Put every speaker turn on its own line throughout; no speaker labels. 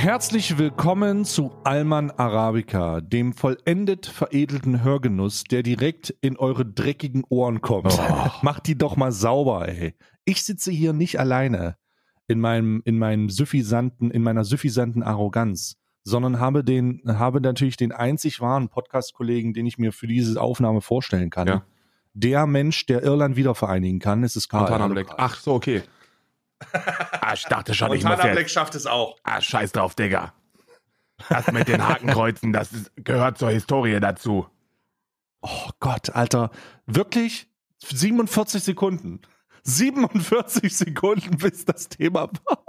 Herzlich willkommen zu Alman Arabica, dem vollendet veredelten Hörgenuss, der direkt in eure dreckigen Ohren kommt.
Oh.
Macht die doch mal sauber, ey. Ich sitze hier nicht alleine in meinem, in meinem suffisanten, in meiner suffisanten Arroganz, sondern habe den, habe natürlich den einzig wahren Podcast-Kollegen, den ich mir für diese Aufnahme vorstellen kann.
Ja.
Der Mensch, der Irland wieder vereinigen kann, ist es. Karl.
Ach so, okay. Ah, ich dachte schon, ich muss jetzt.
Black schafft es auch.
Ah, scheiß drauf, Digga. Das mit den Hakenkreuzen, das ist, gehört zur Historie dazu.
Oh Gott, Alter. Wirklich 47 Sekunden. 47 Sekunden, bis das Thema war.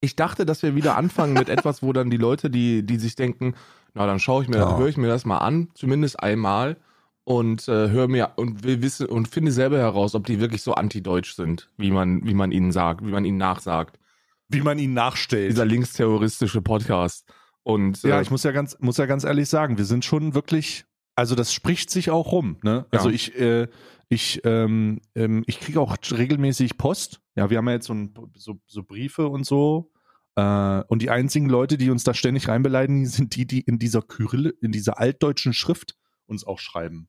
Ich dachte, dass wir wieder anfangen mit etwas, wo dann die Leute, die, die sich denken, na dann schaue ich mir,
Ja.
höre ich mir das mal an, zumindest einmal und äh, höre mir und will wissen und finde selber heraus, ob die wirklich so anti-deutsch sind, wie man, wie man ihnen sagt, wie man ihnen nachsagt.
Wie man ihn nachstellt.
Dieser linksterroristische Podcast. Und
ja,
äh,
ich muss ja ganz, muss ja ganz ehrlich sagen, wir sind schon wirklich, also das spricht sich auch rum, ne?
Ja.
Also ich, äh, ich, ähm, ähm, ich kriege auch regelmäßig Post. Ja, wir haben ja jetzt so, ein, so, so Briefe und so. Äh, und die einzigen Leute, die uns da ständig reinbeleidigen, sind die, die in dieser Kyrill, in dieser altdeutschen Schrift uns auch schreiben.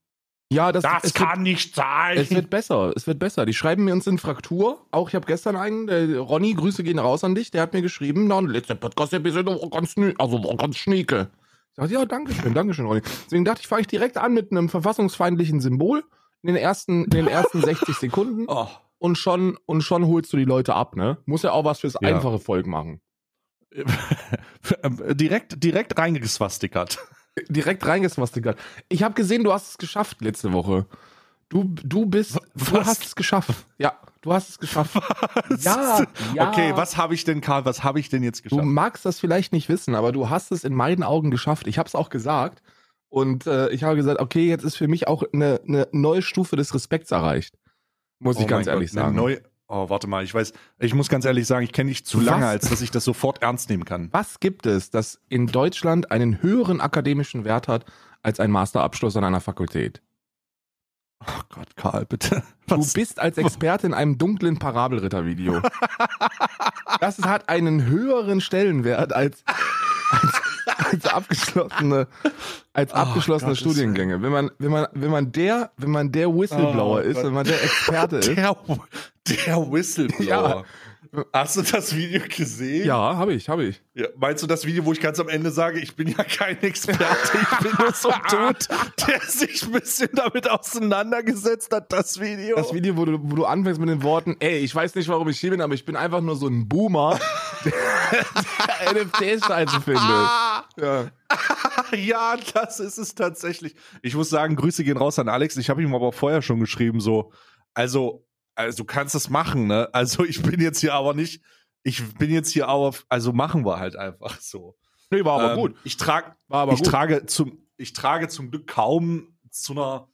Ja, das, es wird-
nicht sein.
Es wird besser, es wird besser. Die schreiben mir uns in Fraktur. Auch ich habe gestern einen, der Ronny, Grüße gehen raus an dich, der hat mir geschrieben, na, letzte Podcast-Episode war ganz, nü- also war ganz schnieke. Ich dachte, ja, danke schön, danke schön, Ronny. Deswegen dachte ich, fange ich direkt an mit einem verfassungsfeindlichen Symbol in den ersten, in den ersten 60 Sekunden
Oh.
und schon, und schon holst du die Leute ab, ne? Muss ja auch was fürs
Ja.
einfache Volk machen.
direkt, direkt reingeswastikert.
Direkt reingeswastikert. Ich habe gesehen, du hast es geschafft letzte Woche. Du, du bist, du
Was?
hast es geschafft. Ja, du hast es geschafft. Ja, ja.
Okay, was habe ich denn, Karl, was habe ich denn jetzt
Du
geschafft?
magst das vielleicht nicht wissen, aber du hast es in meinen Augen geschafft. Ich habe es auch gesagt. Und äh, ich habe gesagt, okay, jetzt ist für mich auch eine, eine neue Stufe des Respekts erreicht. Muss ich
Oh
ganz
mein
ehrlich
Gott, eine
sagen.
Neue, oh, warte mal, ich weiß, ich muss ganz ehrlich sagen, ich kenne dich zu
Was?
lange, als dass ich das sofort ernst nehmen kann.
Was gibt es, das in Deutschland einen höheren akademischen Wert hat als ein Masterabschluss an einer Fakultät?
Oh Gott, Karl, bitte.
Du
Was?
bist als Experte in einem dunklen Parabelritter-Video. Das hat einen höheren Stellenwert als, als, als abgeschlossene, als
Oh,
abgeschlossene
Gottes
Studiengänge. Wenn man, wenn man, wenn man der, wenn man der Whistleblower
Oh,
ist,
Gott.
wenn man der Experte ist.
der, der Whistleblower. Hast du das Video gesehen?
Ja, habe ich, habe ich.
Ja, Meinst du das Video, wo ich ganz am Ende sage, ich bin ja kein Experte, ich bin nur so ein Dude, der sich ein bisschen damit auseinandergesetzt hat, das Video?
Das Video, wo du, wo du anfängst mit den Worten, ey, ich weiß nicht, warum ich hier bin, aber ich bin einfach nur so ein Boomer, der, der NFT-Scheiße findet. Ja.
ja, das ist es tatsächlich. Ich muss sagen, Grüße gehen raus an Alex. Ich habe ihm aber vorher schon geschrieben, so, also, also du kannst es machen, ne? Also ich bin jetzt hier aber nicht, ich bin jetzt hier aber, also machen wir halt einfach so.
Nee, war aber
Ähm,
gut.
Ich trage,
War aber
ich
gut.
trage zum, ich trage zum Glück kaum zu einer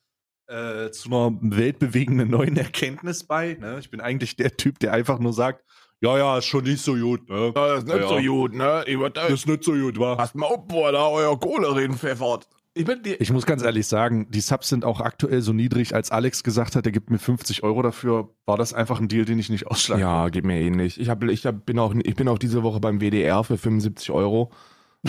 äh, zu einer weltbewegenden neuen Erkenntnis bei. Ne? Ich bin eigentlich der Typ, der einfach nur sagt, ja, ja, ist schon nicht so gut. Ne?
Das ist nicht
Ja.
so gut, ne? Ich würd,
Das ist nicht so gut, wa?
Passt mal auf, da euer Kohle reinpfeffert. Ich bin die.
Ich muss ganz ehrlich sagen, die Subs sind auch aktuell so niedrig, als Alex gesagt hat, er gibt mir 50 Euro dafür, war das einfach ein Deal, den ich nicht ausschlagen
Ja, geht mir ähnlich. Ich, hab, ich, hab, bin auch, ich bin auch diese Woche beim WDR für 75 Euro.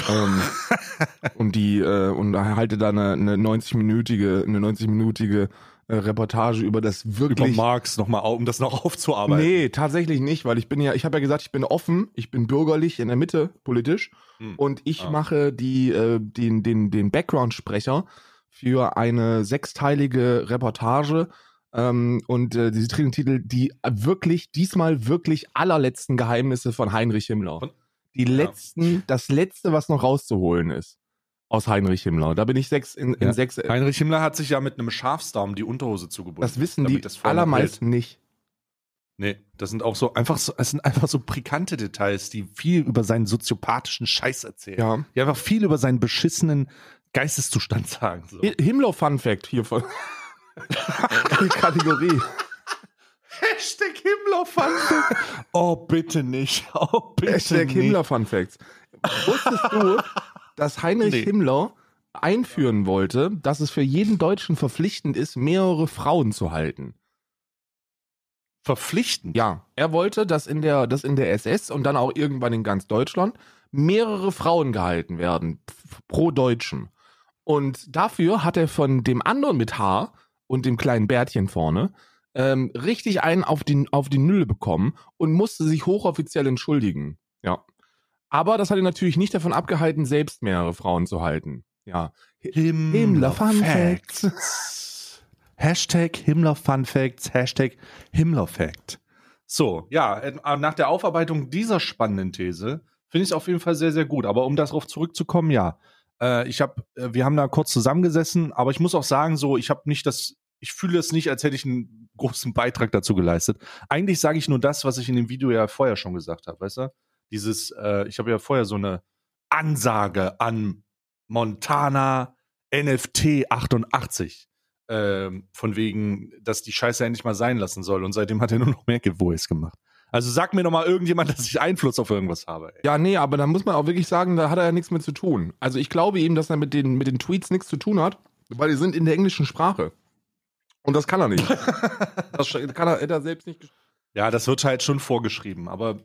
ähm, und die äh, und halte da eine, eine 90-minütige eine 90-minütige äh, Reportage über das
Über
wirklich
Marx nochmal, um das noch aufzuarbeiten.
Nee, tatsächlich nicht, weil ich bin ja, ich habe ja gesagt, ich bin offen, ich bin bürgerlich in der Mitte politisch
Hm.
und ich
Ah.
mache die, äh, den, den, den Background-Sprecher für eine sechsteilige Reportage ähm, und äh, den Titel Die wirklich, diesmal wirklich allerletzten Geheimnisse von Heinrich Himmler.
Von-
Die
Ja.
letzten, das letzte, was noch rauszuholen ist aus Heinrich Himmler. Da bin ich sechs in, in
Ja.
sechs.
Heinrich Himmler hat sich ja mit einem Schafsdarm die Unterhose zugebunden.
Das wissen die
das
allermeisten nicht.
Nee, das sind auch so einfach so, es sind einfach so pikante Details, die viel über seinen soziopathischen Scheiß erzählen.
Ja.
Die einfach viel über seinen beschissenen Geisteszustand sagen. So.
Hi- Himmler Fun Fact hier von die Kategorie.
Hashtag Himmler Fun Oh, bitte nicht. Oh, bitte
Hashtag
nicht.
Himmler Fun Facts. Wusstest du, dass Heinrich
Nee.
Himmler einführen wollte, dass es für jeden Deutschen verpflichtend ist, mehrere Frauen zu halten?
Verpflichtend?
Ja, er wollte, dass in der, dass in der SS und dann auch irgendwann in ganz Deutschland mehrere Frauen gehalten werden pro Deutschen. Und dafür hat er von dem anderen mit Haar und dem kleinen Bärtchen vorne ähm, richtig einen auf die, auf die Nülle bekommen und musste sich hochoffiziell entschuldigen. Ja. Aber das hat ihn natürlich nicht davon abgehalten, selbst mehrere Frauen zu halten. Ja.
Himmler Fun Facts. Hashtag Himmler Fun Facts, Hashtag Himmler Fact. So, ja, äh, nach der Aufarbeitung dieser spannenden These finde ich es auf jeden Fall sehr, sehr gut. Aber um darauf zurückzukommen, ja, äh, ich habe, äh, wir haben da kurz zusammengesessen, aber ich muss auch sagen, so, ich habe nicht das, ich fühle es nicht, als hätte ich einen großen Beitrag dazu geleistet. Eigentlich sage ich nur das, was ich in dem Video ja vorher schon gesagt habe, weißt du? Dieses, äh, ich habe ja vorher so eine Ansage an Montana NFT 88. Ähm, von wegen, dass die Scheiße endlich mal sein lassen soll. Und seitdem hat er nur noch mehr Giveaways gemacht. Also sag mir noch mal irgendjemand, dass ich Einfluss auf irgendwas habe. Ey.
Ja, nee, aber da muss man auch wirklich sagen, da hat er ja nichts mit zu tun. Also ich glaube ihm, dass er mit den, mit den Tweets nichts zu tun hat, weil die sind in der englischen Sprache. Und das kann er nicht. das kann er, hätte er selbst nicht.
Ja, das wird halt schon vorgeschrieben, aber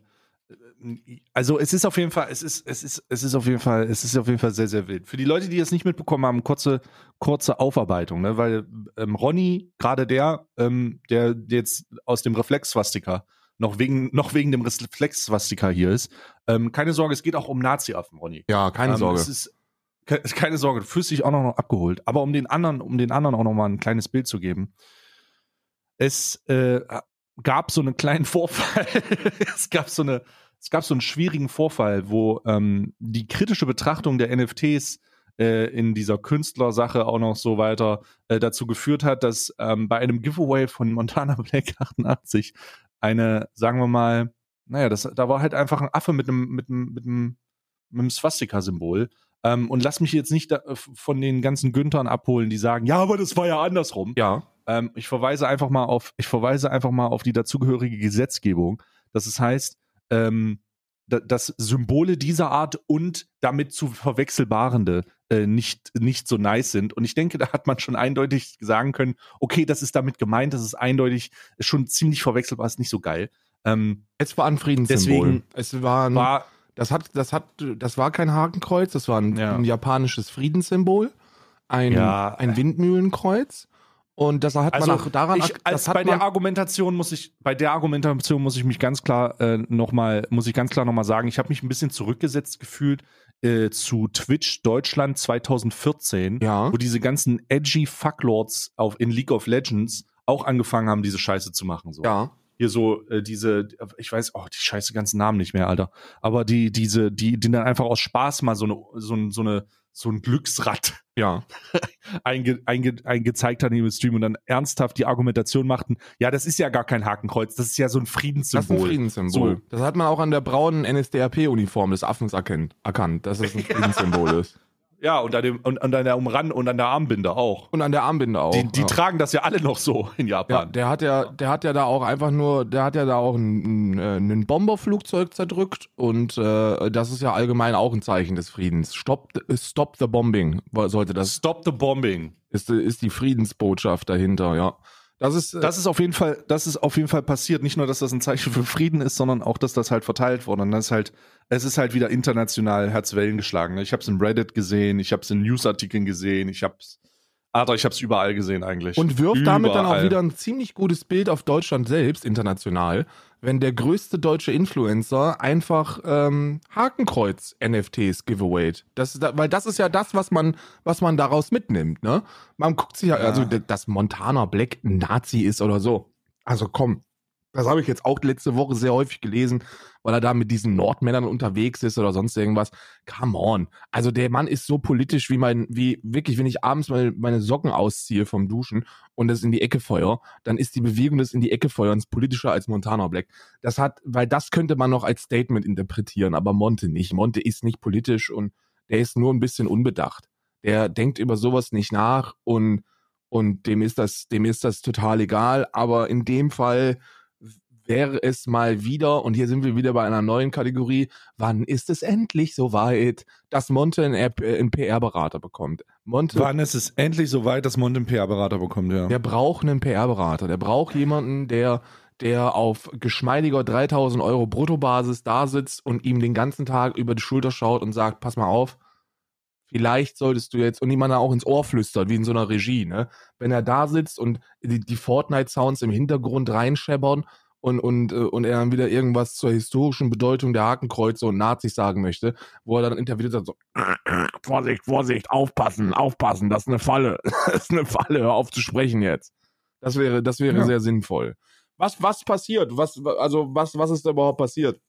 also es ist auf jeden Fall, es ist, es ist, es ist auf jeden Fall, es ist auf jeden Fall sehr, sehr wild. Für die Leute, die es nicht mitbekommen haben, kurze, kurze Aufarbeitung, ne? weil ähm, Ronny, gerade der, ähm, der jetzt aus dem Reflex-Swastika noch wegen, noch wegen dem Reflex-Swastika hier ist, ähm, keine Sorge, es geht auch um Nazi-Affen, Ronny.
Ja, keine
Ähm,
Sorge.
Es ist, ke- keine Sorge, du fühlst dich auch noch abgeholt. Aber um den anderen, um den anderen auch noch mal ein kleines Bild zu geben, es äh, gab so einen kleinen Vorfall. es gab so eine, es gab so einen schwierigen Vorfall, wo ähm, die kritische Betrachtung der NFTs äh, in dieser Künstlersache auch noch so weiter äh, dazu geführt hat, dass ähm, bei einem Giveaway von Montana Black 88 eine, sagen wir mal, naja, das, da war halt einfach ein Affe mit einem, mit einem, mit einem, mit einem Swastika-Symbol. Ähm, und lass mich jetzt nicht da, äh, von den ganzen Günthern abholen, die sagen, ja, aber das war ja andersrum.
ja.
Ähm, ich verweise einfach mal auf, ich verweise einfach mal auf die dazugehörige Gesetzgebung, dass es heißt, ähm, da, dass Symbole dieser Art und damit zu verwechselbarende äh, nicht, nicht so nice sind. Und ich denke, da hat man schon eindeutig sagen können, okay, das ist damit gemeint, das ist eindeutig schon ziemlich verwechselbar, ist nicht so geil. Ähm,
Es war ein Friedenssymbol.
Deswegen
es war ein,
war,
das hat, das hat, das war kein Hakenkreuz, das war ein,
Ja.
ein japanisches Friedenssymbol, ein,
Ja.
ein Windmühlenkreuz. Und das hat
Also,
man auch daran,
ich, als bei der Argumentation muss ich, bei der Argumentation muss ich mich ganz klar äh, nochmal, muss ich ganz klar nochmal sagen, ich habe mich ein bisschen zurückgesetzt gefühlt äh, zu Twitch Deutschland 2014,
Ja.
wo diese ganzen edgy Fucklords auf, in League of Legends auch angefangen haben, diese Scheiße zu machen. So.
ja,
Hier so, äh, diese, ich weiß, oh, die scheiße ganzen Namen nicht mehr, Alter. Aber die, diese, die, die dann einfach aus Spaß mal so eine, so, ein- so eine, so ein Glücksrad
ja.
einge, einge, eingezeigt haben im Stream und dann ernsthaft die Argumentation machten, ja, das ist ja gar kein Hakenkreuz, das ist ja so ein
Das ist ein
Friedenssymbol.
Friedenssymbol.
So.
Das hat man auch an der braunen NSDAP-Uniform des Affens erkennt, erkannt, dass es ein Friedenssymbol ist.
Ja, und an, dem, und, an der Umrand und an der Armbinde auch.
Und an der Armbinde auch.
Die, die
ja.
tragen das ja alle noch so in
Ja,
Japan.
der hat ja, der hat ja da auch einfach nur, der hat ja da auch ein, ein, äh, Bomberflugzeug zerdrückt und äh, das ist ja allgemein auch ein Zeichen des Friedens. Stop, the- stop the bombing sollte das
Stop the bombing.
ist, ist die Friedensbotschaft dahinter, ja. Das ist, äh,
Das ist auf jeden Fall, das ist auf jeden Fall passiert. Nicht nur, dass das ein Zeichen für Frieden ist, sondern auch, dass das halt verteilt wurde. Und das ist halt, es ist halt wieder international Herzwellen geschlagen. ne? Ich habe es in Reddit gesehen, ich habe es in Newsartikeln gesehen, ich habe es, Alter, ich habe es überall gesehen eigentlich.
und wirft damit dann auch
Überall.
wieder ein ziemlich gutes Bild auf Deutschland selbst, international, wenn der größte deutsche Influencer einfach ähm, Hakenkreuz-NFTs giveawayt. Das, weil das ist ja das, was man, was man daraus mitnimmt, ne? Man guckt sich ja,
Ja.
also dass Montana Black ein Nazi ist oder so. Also komm, das habe ich jetzt auch letzte Woche sehr häufig gelesen, weil er da mit diesen Nordmännern unterwegs ist oder sonst irgendwas. Come on. Also der Mann ist so politisch wie mein, wie wirklich, wenn ich abends meine, meine Socken ausziehe vom Duschen und das in die Ecke feuer, dann ist die Bewegung des in die Ecke feuerns politischer als Montana Black. Das hat, weil das könnte man noch als Statement interpretieren, aber Monte nicht. Monte ist nicht politisch und der ist nur ein bisschen unbedacht. Der denkt über sowas nicht nach und, und dem ist das, dem ist das total egal. Aber in dem Fall wäre es mal wieder, und hier sind wir wieder bei einer neuen Kategorie, wann ist es endlich soweit, dass Monte einen, R- äh, PR-Berater bekommt? Monte,
Wann ist es endlich so weit, dass Mond einen PR-Berater bekommt, ja.
der braucht einen PR-Berater, der braucht jemanden, der, der auf geschmeidiger 3000 Euro Bruttobasis da sitzt und ihm den ganzen Tag über die Schulter schaut und sagt, pass mal auf, vielleicht solltest du jetzt, und ihm dann auch ins Ohr flüstert, wie in so einer Regie, ne? Wenn er da sitzt und die, die Fortnite-Sounds im Hintergrund reinscheppern und, und, äh, und er dann wieder irgendwas zur historischen Bedeutung der Hakenkreuze und Nazis sagen möchte, wo er dann interviewt sagt so, Vorsicht, Vorsicht, aufpassen, aufpassen, das ist eine Falle, das ist eine Falle, hör auf zu sprechen jetzt. Das wäre, das wäre
Ja.
sehr sinnvoll. Was, was passiert? Was, also, was, was ist da überhaupt passiert?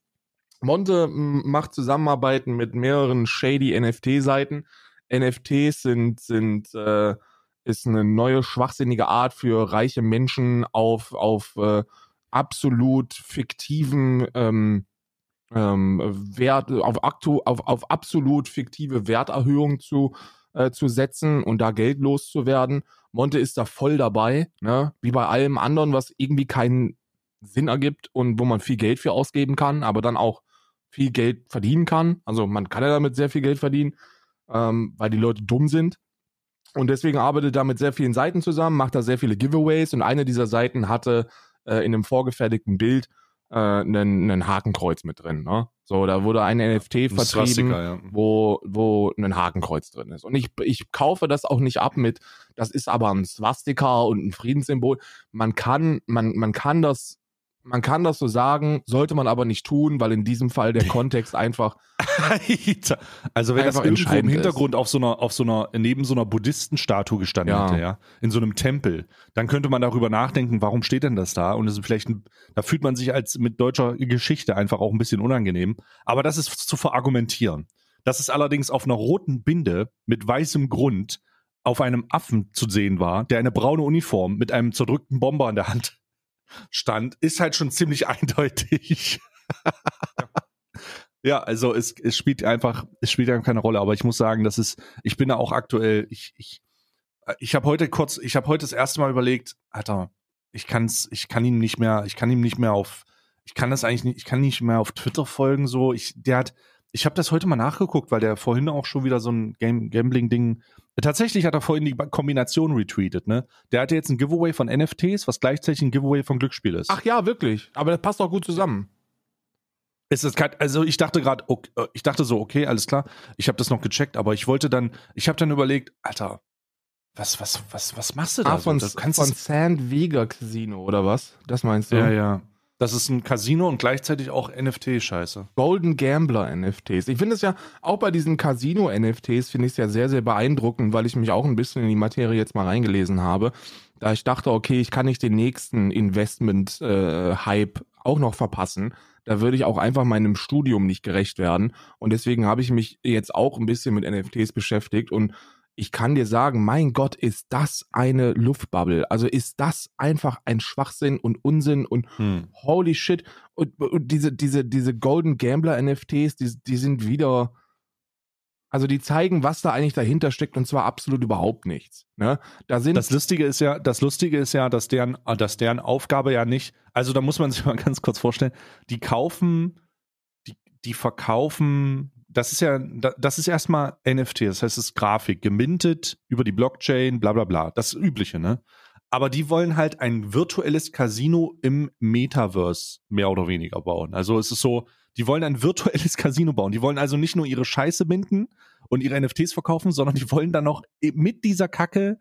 Monte m, macht Zusammenarbeiten mit mehreren shady NFT-Seiten. NFTs sind, sind, äh, ist eine neue schwachsinnige Art für reiche Menschen auf, auf äh, absolut fiktiven ähm, ähm, Wert, auf, aktu, auf, auf absolut fiktive Werterhöhung zu, äh, zu setzen und da Geld loszuwerden. Monte ist da voll dabei, ne? wie bei allem anderen, was irgendwie keinen Sinn ergibt und wo man viel Geld für ausgeben kann, aber dann auch viel Geld verdienen kann. Also man kann ja damit sehr viel Geld verdienen, ähm, weil die Leute dumm sind. Und deswegen arbeitet er mit sehr vielen Seiten zusammen, macht da sehr viele Giveaways und eine dieser Seiten hatte äh, in einem vorgefertigten Bild äh, einen, einen Hakenkreuz mit drin. Ne? So, da wurde ein NFT
Ein
vertrieben
ja.
wo, wo ein Hakenkreuz drin ist. Und ich, ich kaufe das auch nicht ab mit, das ist aber ein Swastika und ein Friedenssymbol. Man kann, man, man kann das, man kann das so sagen, sollte man aber nicht tun, weil in diesem Fall der Kontext einfach,
Alter. Also wenn das irgendwo im Hintergrund auf so einer, auf so einer, neben so einer Buddhistenstatue gestanden
Ja.
hätte, ja, in so einem Tempel, dann könnte man darüber nachdenken, warum steht denn das da? Und es ist vielleicht, ein, da fühlt man sich als mit deutscher Geschichte einfach auch ein bisschen unangenehm. Aber das ist zu verargumentieren. Das ist allerdings auf einer roten Binde mit weißem Grund auf einem Affen zu sehen war, der eine braune Uniform mit einem zerdrückten Bomber in der Hand stand, ist halt schon ziemlich eindeutig. Ja, also es, es spielt einfach, es spielt einfach keine Rolle, aber ich muss sagen, das ist, ich bin da auch aktuell, ich, ich, ich habe heute kurz, ich habe heute das erste Mal überlegt, Alter, ich kann's, ich kann ihm nicht mehr, ich kann ihm nicht mehr auf, ich kann das eigentlich nicht, ich kann nicht mehr auf Twitter folgen, so, ich, der hat, ich habe das heute mal nachgeguckt, weil der vorhin auch schon wieder so ein Game, Gambling-Ding, tatsächlich hat er vorhin die Kombination retweetet, ne? Der hatte jetzt ein Giveaway von NFTs, was gleichzeitig ein Giveaway von Glücksspiel ist.
ach ja, wirklich, aber das passt auch gut zusammen.
Es ist kein, also ich dachte gerade, okay, äh, ich dachte so, okay, alles klar, ich habe das noch gecheckt, aber ich wollte dann, ich habe dann überlegt, Alter, was, was, was, was machst du da?
Ah, von,
so? Du kannst
von Sand Vega Casino, oder was? Das meinst du?
ja, ja. Das ist ein Casino und gleichzeitig auch NFT-Scheiße.
Golden Gambler NFTs. Ich finde es ja auch bei diesen Casino NFTs finde ich es ja sehr, sehr beeindruckend, weil ich mich auch ein bisschen in die Materie jetzt mal reingelesen habe. Da ich dachte, okay, ich kann nicht den nächsten Investment-Hype auch noch verpassen. Da würde ich auch einfach meinem Studium nicht gerecht werden. Und deswegen habe ich mich jetzt auch ein bisschen mit NFTs beschäftigt und ich kann dir sagen, mein Gott, ist das eine Luftbubble. Also ist das einfach ein Schwachsinn und Unsinn und
Hm.
holy shit. Und, und diese, diese, diese Golden Gambler NFTs, die, die sind wieder, also die zeigen, was da eigentlich dahinter steckt und zwar absolut überhaupt nichts. Ne? Da sind,
Das Lustige ist ja, das Lustige ist ja, dass deren, dass deren Aufgabe ja nicht, also da muss man sich mal ganz kurz vorstellen, die kaufen, die, die verkaufen, das ist ja, da- das ist erstmal NFT, das heißt, es ist Grafik, gemintet über die Blockchain, bla bla bla, das Übliche, ne? Aber die wollen halt ein virtuelles Casino im Metaverse mehr oder weniger bauen. Also es ist so, die wollen ein virtuelles Casino bauen. Die wollen also nicht nur ihre Scheiße binden und ihre NFTs verkaufen, sondern die wollen dann noch mit dieser Kacke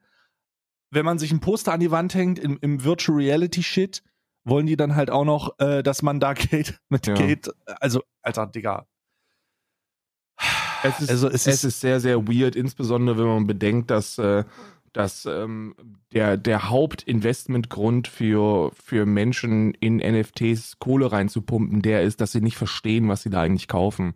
wenn man sich ein Poster an die Wand hängt im, im Virtual Reality Shit, wollen die dann halt auch noch, äh, dass man da Geld mit
Ja.
Geld, also, Alter, Digga.
Es ist,
also es
es
ist-
ist sehr, sehr weird, insbesondere wenn man bedenkt, dass, äh, dass ähm, der, der Hauptinvestmentgrund für, für Menschen in NFTs Kohle reinzupumpen, der ist, dass sie nicht verstehen, was sie da eigentlich kaufen.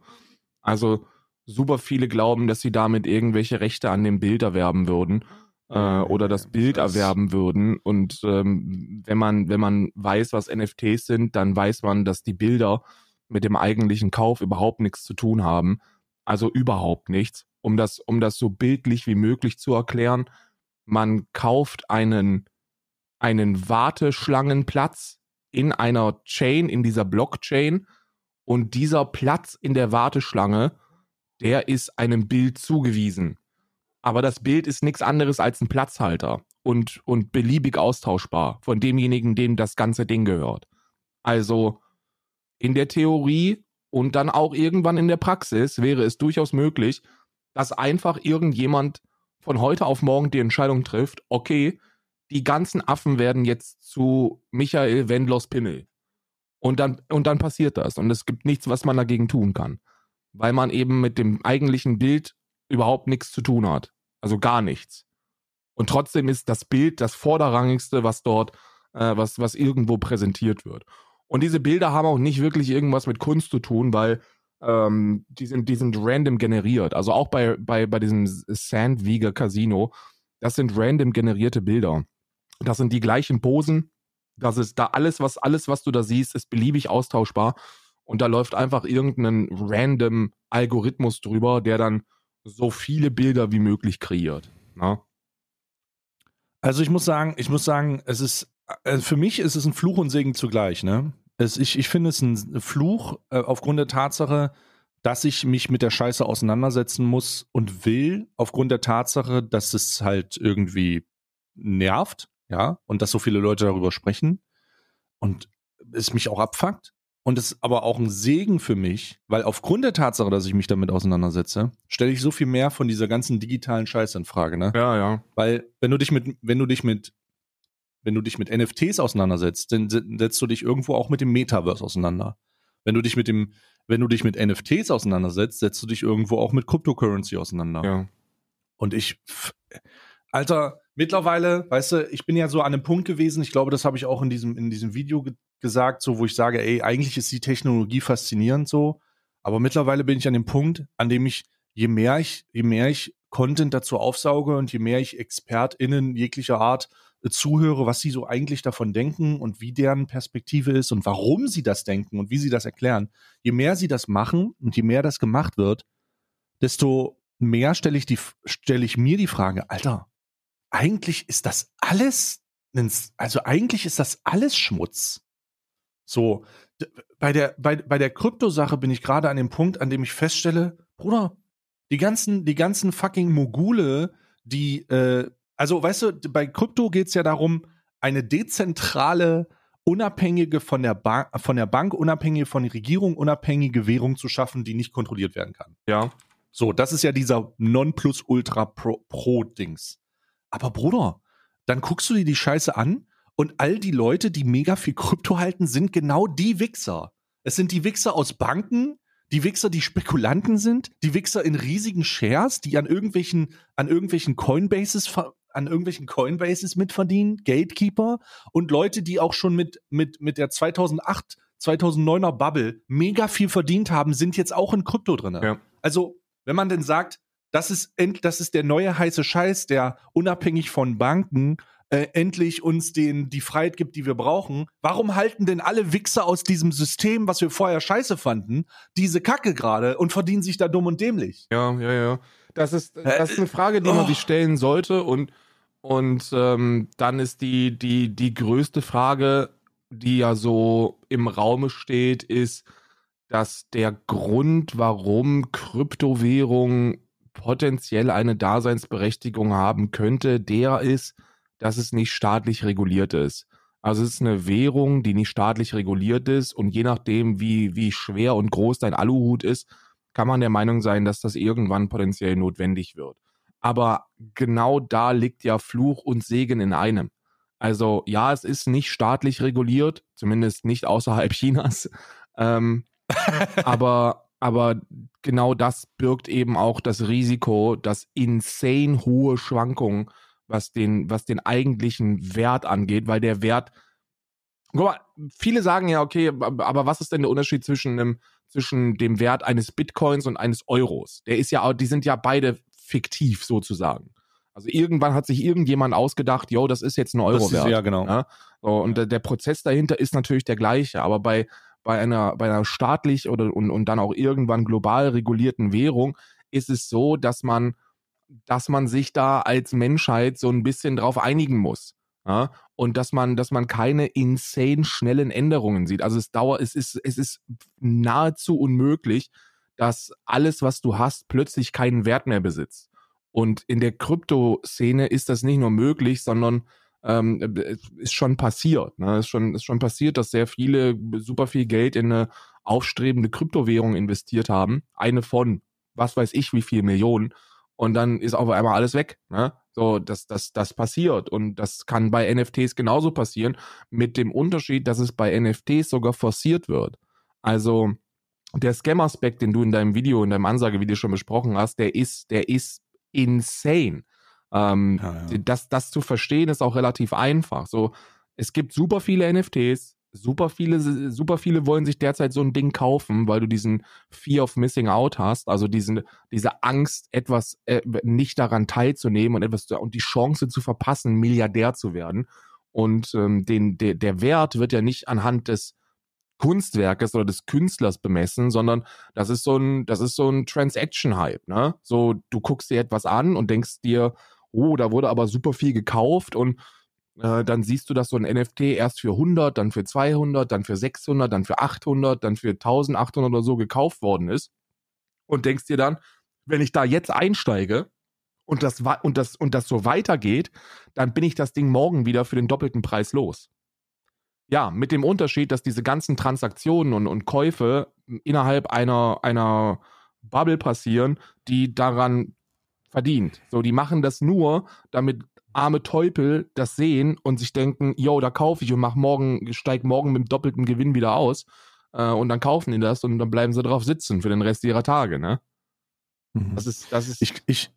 Also super viele glauben, dass sie damit irgendwelche Rechte an dem Bild erwerben würden äh, oder das Bild erwerben würden. Und ähm, wenn man wenn man weiß, was NFTs sind, dann weiß man, dass die Bilder mit dem eigentlichen Kauf überhaupt nichts zu tun haben. Also überhaupt nichts. Um das um das so bildlich wie möglich zu erklären, man kauft einen einen Warteschlangenplatz in einer Chain, in dieser Blockchain und dieser Platz in der Warteschlange, der ist einem Bild zugewiesen. Aber das Bild ist nichts anderes als ein Platzhalter und, und beliebig austauschbar von demjenigen, dem das ganze Ding gehört. Also in der Theorie und dann auch irgendwann in der Praxis wäre es durchaus möglich, dass einfach irgendjemand von heute auf morgen die Entscheidung trifft, okay, die ganzen Affen werden jetzt zu Michael Wendlers Pimmel. Und dann, und dann passiert das. Und es gibt nichts, was man dagegen tun kann. Weil man eben mit dem eigentlichen Bild überhaupt nichts zu tun hat. Also gar nichts. Und trotzdem ist das Bild das vorderrangigste, was dort, äh, was, was irgendwo präsentiert wird. Und diese Bilder haben auch nicht wirklich irgendwas mit Kunst zu tun, weil ähm, die, sind, die sind random generiert. Also auch bei, bei, bei diesem Sandwieger Casino, das sind random generierte Bilder. Das sind die gleichen Posen. Das ist da alles, was, alles, was du da siehst, ist beliebig austauschbar. Und da läuft einfach irgendein random Algorithmus drüber, der dann so viele Bilder wie möglich kreiert. Na? Ne?
Also ich muss sagen, ich muss sagen, es ist, also für mich ist es ein Fluch und Segen zugleich, ne? Es, ich, ich finde es ein Fluch äh, aufgrund der Tatsache, dass ich mich mit der Scheiße auseinandersetzen muss und will, aufgrund der Tatsache, dass es halt irgendwie nervt, ja, und dass so viele Leute darüber sprechen und es mich auch abfuckt. Und es ist aber auch ein Segen für mich, weil aufgrund der Tatsache, dass ich mich damit auseinandersetze, stelle ich so viel mehr von dieser ganzen digitalen Scheiße in Frage, ne?
Ja, ja.
Weil, wenn du dich mit, wenn du dich mit, wenn du dich mit NFTs auseinandersetzt, dann setzt du dich irgendwo auch mit dem Metaverse auseinander. Wenn du dich mit dem, wenn du dich mit NFTs auseinandersetzt, setzt du dich irgendwo auch mit Cryptocurrency auseinander.
Ja.
Und ich, Alter, mittlerweile, weißt du, ich bin ja so an einem Punkt gewesen, ich glaube, das habe ich auch in diesem, in diesem Video ge gesagt, so wo ich sage, ey, eigentlich ist die Technologie faszinierend so, aber mittlerweile bin ich an dem Punkt, an dem ich, je mehr ich, je mehr ich Content dazu aufsauge und je mehr ich ExpertInnen jeglicher Art zuhöre, was sie so eigentlich davon denken und wie deren Perspektive ist und warum sie das denken und wie sie das erklären, je mehr sie das machen und je mehr das gemacht wird, desto mehr stelle ich die, ich mir die Frage, Alter, eigentlich ist das alles, also eigentlich ist das alles Schmutz. So, bei der, bei, bei der Kryptosache bin ich gerade an dem Punkt, an dem ich feststelle, Bruder, die ganzen, die ganzen fucking Mogule, die, äh, also weißt du, bei Krypto geht es ja darum, eine dezentrale, unabhängige von der, ba von der Bank, unabhängige von der Regierung, unabhängige Währung zu schaffen, die nicht kontrolliert werden kann.
Ja.
So, das ist ja dieser Non-Plus-Ultra-Pro-Dings. Aber Bruder, dann guckst du dir die Scheiße an und all die Leute, die mega viel Krypto halten, sind genau die Wichser. Es sind die Wichser aus Banken, die Wichser, die Spekulanten sind, die Wichser in riesigen Shares, die an irgendwelchen, an irgendwelchen Coinbases, an irgendwelchen Coinbases mitverdienen, Gatekeeper und Leute, die auch schon mit, mit, mit der 2008, 2009er Bubble mega viel verdient haben, sind jetzt auch in Krypto drin.
Ja.
Also, wenn man denn sagt, das ist, das ist der neue heiße Scheiß, der unabhängig von Banken äh, endlich uns den, die Freiheit gibt, die wir brauchen. Warum halten denn alle Wichser aus diesem System, was wir vorher scheiße fanden, diese Kacke gerade und verdienen sich da dumm und dämlich?
Ja, ja, ja. Das ist, das ist eine Frage, die man oh. sich stellen sollte und, und ähm, dann ist die, die, die größte Frage, die ja so im Raume steht, ist, dass der Grund, warum Kryptowährungen potenziell eine Daseinsberechtigung haben könnte, der ist, dass es nicht staatlich reguliert ist. Also es ist eine Währung, die nicht staatlich reguliert ist und je nachdem, wie, wie schwer und groß dein Aluhut ist, kann man der Meinung sein, dass das irgendwann potenziell notwendig wird. Aber genau da liegt ja Fluch und Segen in einem. Also ja, es ist nicht staatlich reguliert, zumindest nicht außerhalb Chinas. Ähm, aber, aber genau das birgt eben auch das Risiko, dass insane hohe Schwankungen was den, was den eigentlichen Wert angeht, weil der Wert, guck mal, viele sagen ja, okay, aber was ist denn der Unterschied zwischen einem, zwischen dem Wert eines Bitcoins und eines Euros? Der ist ja, die sind ja beide fiktiv sozusagen. Also irgendwann hat sich irgendjemand ausgedacht, yo, das ist jetzt ein Euro wert.
Ja, genau. Ja?
So, und ja. der Prozess dahinter ist natürlich der gleiche, aber bei, bei einer, bei einer staatlich oder und, und dann auch irgendwann global regulierten Währung ist es so, dass man dass man sich da als Menschheit so ein bisschen drauf einigen muss. Ja? Und dass man, dass man keine insane schnellen Änderungen sieht. Also es dauert, es ist, es ist nahezu unmöglich, dass alles, was du hast, plötzlich keinen Wert mehr besitzt. Und in der Krypto-Szene ist das nicht nur möglich, sondern ähm, ist schon passiert. Ne? Ist, schon, ist schon passiert, dass sehr viele super viel Geld in eine aufstrebende Kryptowährung investiert haben. Eine von, was weiß ich, wie viel Millionen. Und dann ist auf einmal alles weg. Ne? So, das, das, das passiert. Und das kann bei NFTs genauso passieren, mit dem Unterschied, dass es bei NFTs sogar forciert wird. Also, der Scam-Aspekt, den du in deinem Video, in deinem Ansagevideo schon besprochen hast, der ist, der ist insane. Ähm, ja, ja. Das, das zu verstehen ist auch relativ einfach. So, es gibt super viele NFTs, super viele, super viele wollen sich derzeit so ein Ding kaufen, weil du diesen Fear of Missing Out hast, also diesen, diese Angst, etwas äh, nicht daran teilzunehmen und etwas und die Chance zu verpassen, Milliardär zu werden. Und ähm, den, der, der Wert wird ja nicht anhand des Kunstwerkes oder des Künstlers bemessen, sondern das ist so ein, das ist so ein Transaction-Hype, ne? So, du guckst dir etwas an und denkst dir, oh, da wurde aber super viel gekauft und äh, dann siehst du, dass so ein NFT erst für 100, dann für 200, dann für 600, dann für 800, dann für 1800 oder so gekauft worden ist und denkst dir dann, wenn ich da jetzt einsteige und das, und das, und das so weitergeht, dann bin ich das Ding morgen wieder für den doppelten Preis los. Ja, mit dem Unterschied, dass diese ganzen Transaktionen und, und Käufe innerhalb einer, einer Bubble passieren, die daran verdient. So, die machen das nur, damit arme Teupel das sehen und sich denken, yo, da kaufe ich und mach morgen, steig morgen mit dem doppelten Gewinn wieder aus. Äh, und dann kaufen die das und dann bleiben sie drauf sitzen für den Rest ihrer Tage, ne?
Mhm. Das ist, das ist. Ich, ich,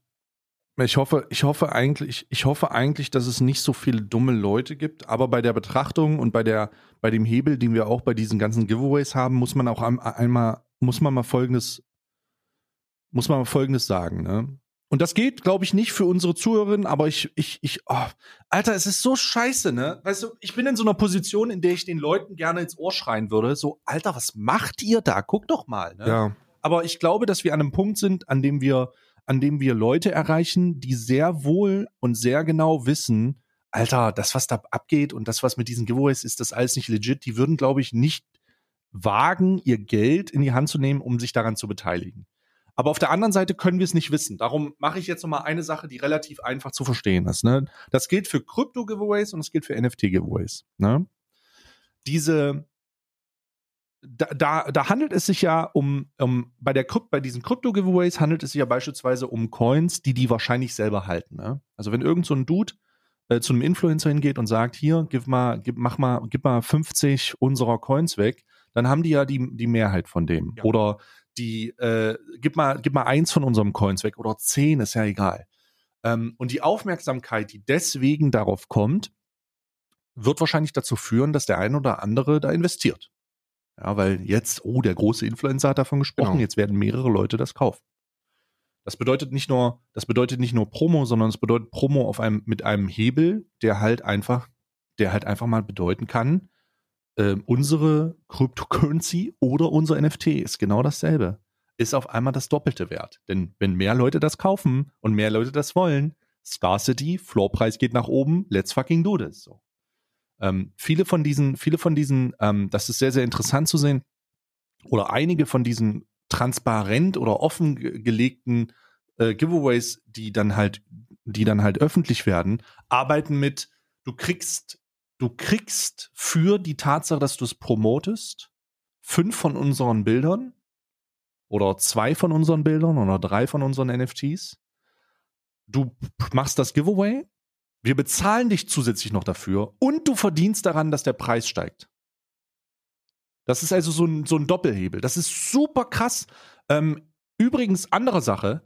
ich hoffe, ich hoffe eigentlich, ich hoffe eigentlich, dass es nicht so viele dumme Leute gibt, aber bei der Betrachtung und bei der, bei dem Hebel, den wir auch bei diesen ganzen Giveaways haben, muss man auch einmal, muss man mal folgendes, muss man mal folgendes sagen, ne? Und das geht, glaube ich, nicht für unsere Zuhörerinnen, aber ich, ich, ich, oh, Alter, es ist so scheiße, ne? Weißt du, ich bin in so einer Position, in der ich den Leuten gerne ins Ohr schreien würde, so, Alter, was macht ihr da? Guck doch mal, ne?
Ja.
Aber ich glaube, dass wir an einem Punkt sind, an dem wir, an dem wir Leute erreichen, die sehr wohl und sehr genau wissen, Alter, das, was da abgeht und das, was mit diesen Giveaways ist, das alles nicht legit. Die würden, glaube ich, nicht wagen, ihr Geld in die Hand zu nehmen, um sich daran zu beteiligen. Aber auf der anderen Seite können wir es nicht wissen. Darum mache ich jetzt nochmal eine Sache, die relativ einfach zu verstehen ist. Ne? Das gilt für Krypto-Giveaways und es gilt für NFT-Giveaways. Ne? Diese, da, da, da handelt es sich ja um, um bei, der, bei diesen Krypto-Giveaways handelt es sich ja beispielsweise um Coins, die die wahrscheinlich selber halten. Ne? Also wenn irgend so ein Dude äh, zu einem Influencer hingeht und sagt, hier, gib mal, gib, mach mal, gib mal 50 unserer Coins weg, dann haben die ja die, die Mehrheit von dem. Ja. Oder die, äh, gib mal, gib mal eins von unserem Coins weg oder zehn, ist ja egal. Ähm, und die Aufmerksamkeit, die deswegen darauf kommt, wird wahrscheinlich dazu führen, dass der ein oder andere da investiert. Ja, weil jetzt, oh, der große Influencer hat davon gesprochen, genau. jetzt werden mehrere Leute das kaufen. Das bedeutet nicht nur, das bedeutet nicht nur Promo, sondern es bedeutet Promo auf einem, mit einem Hebel, der halt einfach, der halt einfach mal bedeuten kann, äh, unsere Cryptocurrency oder unser NFT ist genau dasselbe. Ist auf einmal das Doppelte wert. Denn wenn mehr Leute das kaufen und mehr Leute das wollen, Scarcity, Floorpreis geht nach oben, let's fucking do this. So. Ähm, viele von diesen, viele von diesen, ähm, das ist sehr, sehr interessant zu sehen, oder einige von diesen transparent oder offen gelegten äh, Giveaways, die dann halt, die dann halt öffentlich werden, arbeiten mit, du kriegst du kriegst für die Tatsache, dass du es promotest, fünf von unseren Bildern oder zwei von unseren Bildern oder drei von unseren NFTs. Du machst das Giveaway. Wir bezahlen dich zusätzlich noch dafür und du verdienst daran, dass der Preis steigt. Das ist also so ein, so ein Doppelhebel. Das ist super krass. Ähm, übrigens, andere Sache,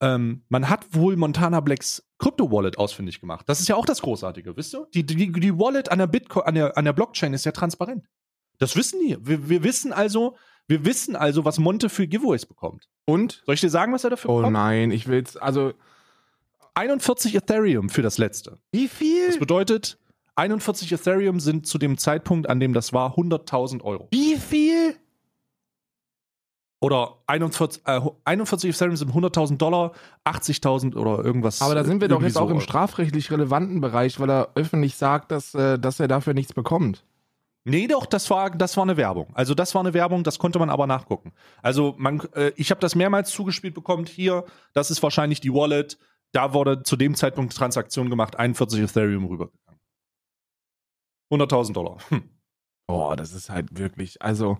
ähm, man hat wohl Montana Blacks Krypto-Wallet ausfindig gemacht. Das ist ja auch das Großartige, wisst ihr? Die, die, die Wallet an der Bitcoin, an der, an der Blockchain ist ja transparent. Das wissen die. Wir, wir wissen also, wir wissen also, was Monte für Giveaways bekommt.
Und?
Soll ich dir sagen, was er dafür
oh
bekommt?
Oh nein, ich will's, also
41 Ethereum für das letzte.
Wie viel?
Das bedeutet, 41 Ethereum sind zu dem Zeitpunkt, an dem das war, 100.000 Euro.
Wie viel?
Oder 41, äh, 41 Ethereum sind 100.000 Dollar, 80.000 oder irgendwas.
Aber da sind wir doch jetzt so auch im strafrechtlich relevanten Bereich, weil er öffentlich sagt, dass, äh, dass er dafür nichts bekommt.
Nee, doch, das war, das war eine Werbung. Also das war eine Werbung, das konnte man aber nachgucken. Also man, äh, ich habe das mehrmals zugespielt bekommen. Hier, das ist wahrscheinlich die Wallet. Da wurde zu dem Zeitpunkt Transaktion gemacht, 41 Ethereum rübergegangen. 100.000 Dollar. Hm.
Boah, das ist halt wirklich, also,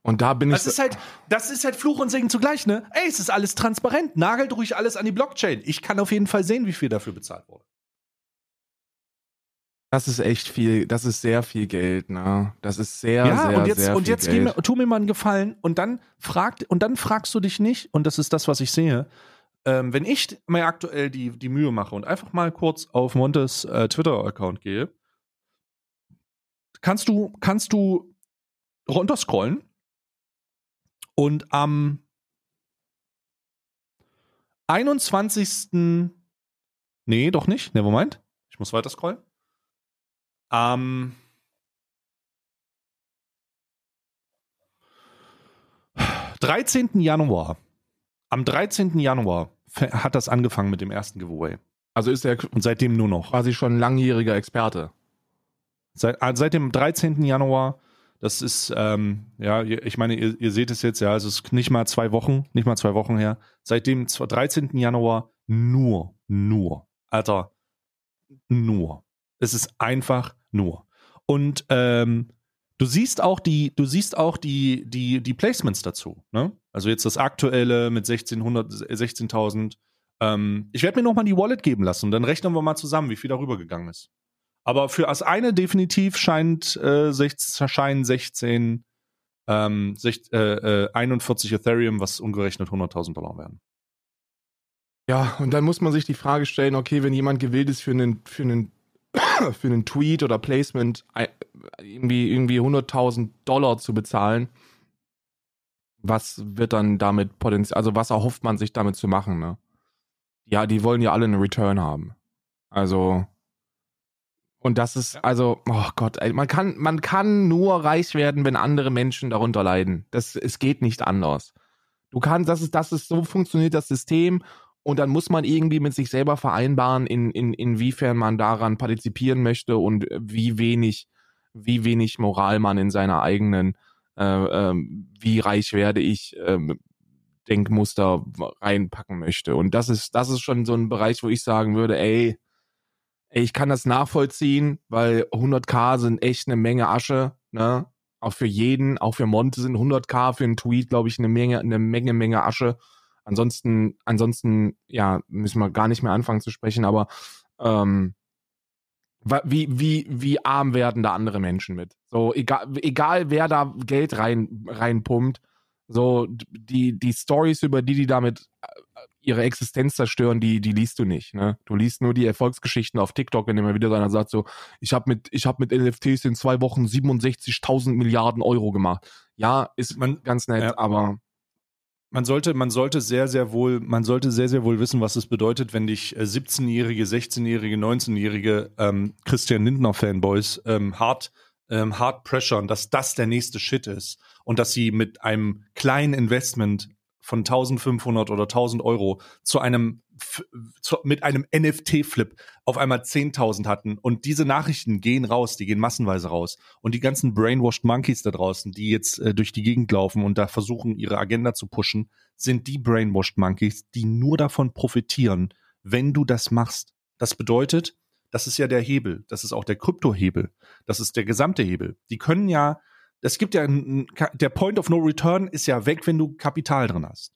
und da bin ich.
Das ist halt, das ist halt Fluch und Segen zugleich, ne? Ey, es ist alles transparent. Nagelt ruhig alles an die Blockchain. Ich kann auf jeden Fall sehen, wie viel dafür bezahlt wurde.
Das ist echt viel, das ist sehr viel Geld, ne? Das ist sehr,
ja,
sehr,
und jetzt,
sehr
und
viel
jetzt
Geld.
Mir, tu mir mal einen Gefallen und dann fragt, und dann fragst du dich nicht, und das ist das, was ich sehe, ähm, wenn ich mir aktuell die, die Mühe mache und einfach mal kurz auf Montes äh, Twitter-Account gehe, kannst du, kannst du runterscrollen und am 21. Nee, doch nicht. Nevermind. Ich muss weiter scrollen. Am 13. Januar. Am 13. Januar hat das angefangen mit dem ersten Giveaway.
Also ist er
Und seitdem nur noch.
quasi schon langjähriger Experte.
Seit, äh, seit dem 13. Januar, das ist, ähm, ja, ich meine, ihr, ihr seht es jetzt, ja, es ist nicht mal zwei Wochen, nicht mal zwei Wochen her. Seit dem zw- 13. Januar nur, nur, Alter, nur. Es ist einfach nur. Und ähm, du siehst auch die, du siehst auch die, die, die Placements dazu. Ne? Also jetzt das aktuelle mit 1600, 16.000. Ähm, ich werde mir noch mal die Wallet geben lassen und dann rechnen wir mal zusammen, wie viel darüber gegangen ist. Aber für das eine definitiv scheint äh, 16, scheinen 16, ähm, sech, äh, äh, 41 Ethereum, was umgerechnet 100.000 Dollar werden.
Ja, und dann muss man sich die Frage stellen, okay, wenn jemand gewillt ist für einen, für einen, für einen Tweet oder Placement ei- irgendwie, irgendwie 100.000 Dollar zu bezahlen, was wird dann damit potenziell, also was erhofft man sich damit zu machen, ne? Ja, die wollen ja alle einen Return haben. Also, und das ist, also, oh Gott, ey, man kann, man kann nur reich werden, wenn andere Menschen darunter leiden. Das, es geht nicht anders. Du kannst, das ist, das ist, so funktioniert das System und dann muss man irgendwie mit sich selber vereinbaren, in, in, inwiefern man daran partizipieren möchte und wie wenig, wie wenig Moral man in seiner eigenen, wie reich werde ich, ähm, Denkmuster reinpacken möchte. Und das ist, das ist schon so ein Bereich, wo ich sagen würde, ey, ey, ich kann das nachvollziehen, weil 100k sind echt eine Menge Asche, ne? Auch für jeden, auch für Monte sind 100k für einen Tweet, glaube ich, eine Menge, eine Menge, Menge Asche. Ansonsten, ansonsten, ja, müssen wir gar nicht mehr anfangen zu sprechen, aber ähm, wie, wie, wie arm werden da andere Menschen mit? So, egal, egal wer da Geld rein, reinpumpt, so, die, die Stories, über die die damit äh, ihre Existenz zerstören, die, die liest du nicht. Ne? Du liest nur die Erfolgsgeschichten auf TikTok, dem immer wieder so einer sagt so, ich habe mit, ich hab mit NFTs in zwei Wochen 67.000 Milliarden Euro gemacht. Ja, ist
Man-
ganz nett,
ja.
aber
Man sollte, man sollte sehr, sehr wohl, man sollte sehr, sehr wohl wissen, was es bedeutet, wenn dich äh, 17-jährige, 16-jährige, 19-jährige ähm, Christian Lindner-Fanboys ähm, hart, ähm, hart pressuren, dass das der nächste Shit ist und dass sie mit einem kleinen Investment von 1500 oder 1000 Euro zu einem zu, mit einem NFT-Flip auf einmal 10.000 hatten und diese Nachrichten gehen raus, die gehen massenweise raus und die ganzen brainwashed Monkeys da draußen, die jetzt äh, durch die Gegend laufen und da versuchen ihre Agenda zu pushen, sind die brainwashed Monkeys, die nur davon profitieren, wenn du das machst. Das bedeutet, das ist ja der Hebel, das ist auch der Kryptohebel, das ist der gesamte Hebel. Die können ja, es gibt ja, der Point of No Return ist ja weg, wenn du Kapital drin hast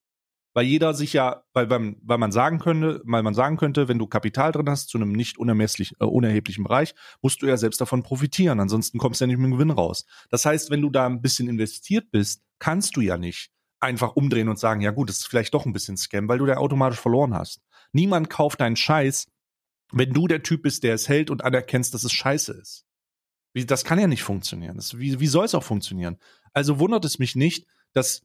weil jeder sich ja, weil, weil, weil man sagen könnte, weil man sagen könnte, wenn du Kapital drin hast zu einem nicht unermesslich, äh, unerheblichen Bereich, musst du ja selbst davon profitieren. Ansonsten kommst du ja nicht mit dem Gewinn raus. Das heißt, wenn du da ein bisschen investiert bist, kannst du ja nicht einfach umdrehen und sagen, ja gut, das ist vielleicht doch ein bisschen Scam, weil du da automatisch verloren hast. Niemand kauft deinen Scheiß, wenn du der Typ bist, der es hält und anerkennst, dass es scheiße ist. Wie, das kann ja nicht funktionieren. Das, wie, wie soll es auch funktionieren? Also wundert es mich nicht, dass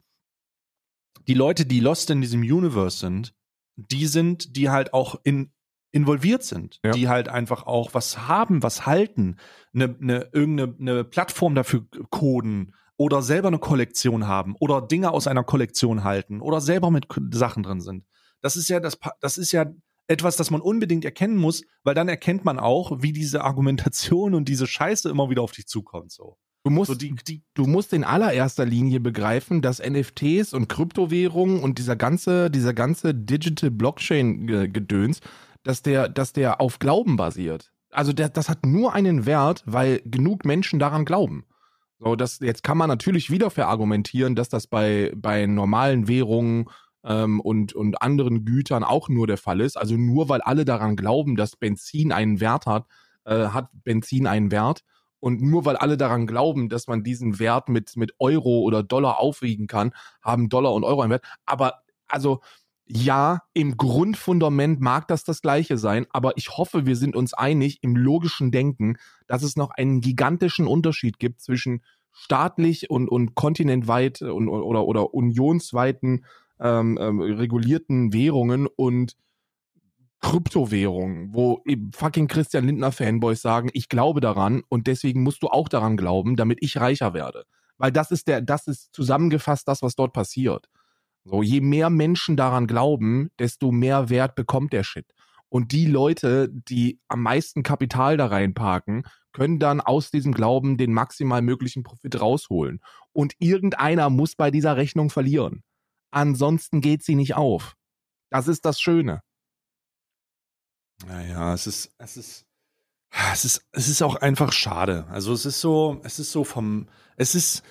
die Leute, die lost in diesem Universe sind, die sind, die halt auch in, involviert sind,
Ja.
die halt einfach auch was haben, was halten, eine, eine, irgendeine eine Plattform dafür coden oder selber eine Kollektion haben oder Dinge aus einer Kollektion halten oder selber mit Sachen drin sind. Das ist ja das, das ist ja etwas, das man unbedingt erkennen muss, weil dann erkennt man auch, wie diese Argumentation und diese Scheiße immer wieder auf dich zukommt. So,
du musst,
so die, die,
du musst in allererster Linie begreifen, dass NFTs und Kryptowährungen und dieser ganze, dieser ganze Digital Blockchain Gedöns, dass der, dass der auf Glauben basiert. Also der, das hat nur einen Wert, weil genug Menschen daran glauben. So, das, jetzt kann man natürlich wieder verargumentieren, dass das bei, bei normalen Währungen ähm, und, und anderen Gütern auch nur der Fall ist. Also nur weil alle daran glauben, dass Benzin einen Wert hat, äh, hat Benzin einen Wert. Und nur weil alle daran glauben, dass man diesen Wert mit, mit Euro oder Dollar aufwiegen kann, haben Dollar und Euro einen Wert. Aber also ja, im Grundfundament mag das das gleiche sein, aber ich hoffe, wir sind uns einig im logischen Denken, dass es noch einen gigantischen Unterschied gibt zwischen staatlich und, und kontinentweit und, oder, oder unionsweiten ähm, ähm, regulierten Währungen und Kryptowährungen, wo fucking Christian Lindner Fanboys sagen, ich glaube daran und deswegen musst du auch daran glauben, damit ich reicher werde. Weil das ist der, das ist zusammengefasst das, was dort passiert. So, je mehr Menschen daran glauben, desto mehr Wert bekommt der Shit. Und die Leute, die am meisten Kapital da reinparken, können dann aus diesem Glauben den maximal möglichen Profit rausholen. Und irgendeiner muss bei dieser Rechnung verlieren. Ansonsten geht sie nicht auf. Das ist das Schöne.
Naja, es ist, es ist, es ist, es ist auch einfach schade. Also es ist so, es ist so vom, es ist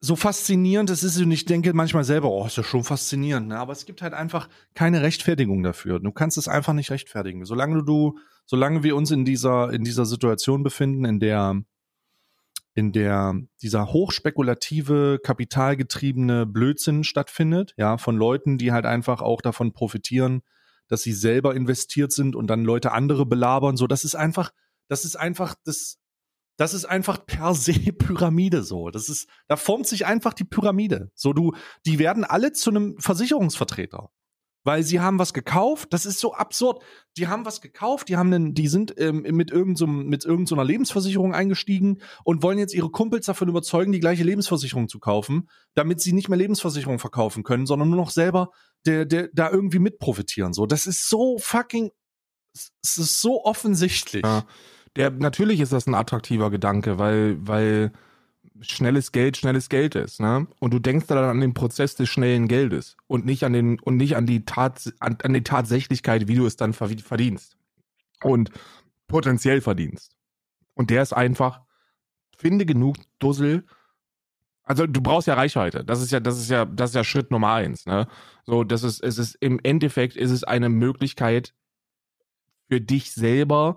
so faszinierend, es ist, und ich denke manchmal selber, oh, ist ja schon faszinierend, ne? aber es gibt halt einfach keine Rechtfertigung dafür. Du kannst es einfach nicht rechtfertigen. Solange du, solange wir uns in dieser, in dieser Situation befinden, in der, in der dieser hochspekulative, kapitalgetriebene Blödsinn stattfindet, ja, von Leuten, die halt einfach auch davon profitieren, dass sie selber investiert sind und dann Leute andere belabern, so, das ist einfach, das ist einfach, das, das ist einfach per se Pyramide so. Das ist, da formt sich einfach die Pyramide. So, du, die werden alle zu einem Versicherungsvertreter weil sie haben was gekauft. Das ist so absurd. Die haben was gekauft, die haben einen, die sind ähm, mit irgendeiner mit irgendeiner Lebensversicherung eingestiegen und wollen jetzt ihre Kumpels davon überzeugen, die gleiche Lebensversicherung zu kaufen, damit sie nicht mehr Lebensversicherung verkaufen können, sondern nur noch selber der, der da irgendwie mit profitieren. So, das ist so fucking, es ist so offensichtlich.
Ja. Der natürlich ist das ein attraktiver Gedanke, weil weil schnelles Geld schnelles Geld ist, ne? Und du denkst dann an den Prozess des schnellen Geldes und nicht an den und nicht an die Tat an, an die Tatsächlichkeit, wie du es dann verdienst und potenziell verdienst. Und der ist einfach finde genug Dussel. Also du brauchst ja Reichweite. Das ist ja das ist ja das ist ja Schritt Nummer eins, ne? So, das ist es ist im Endeffekt ist es eine Möglichkeit für dich selber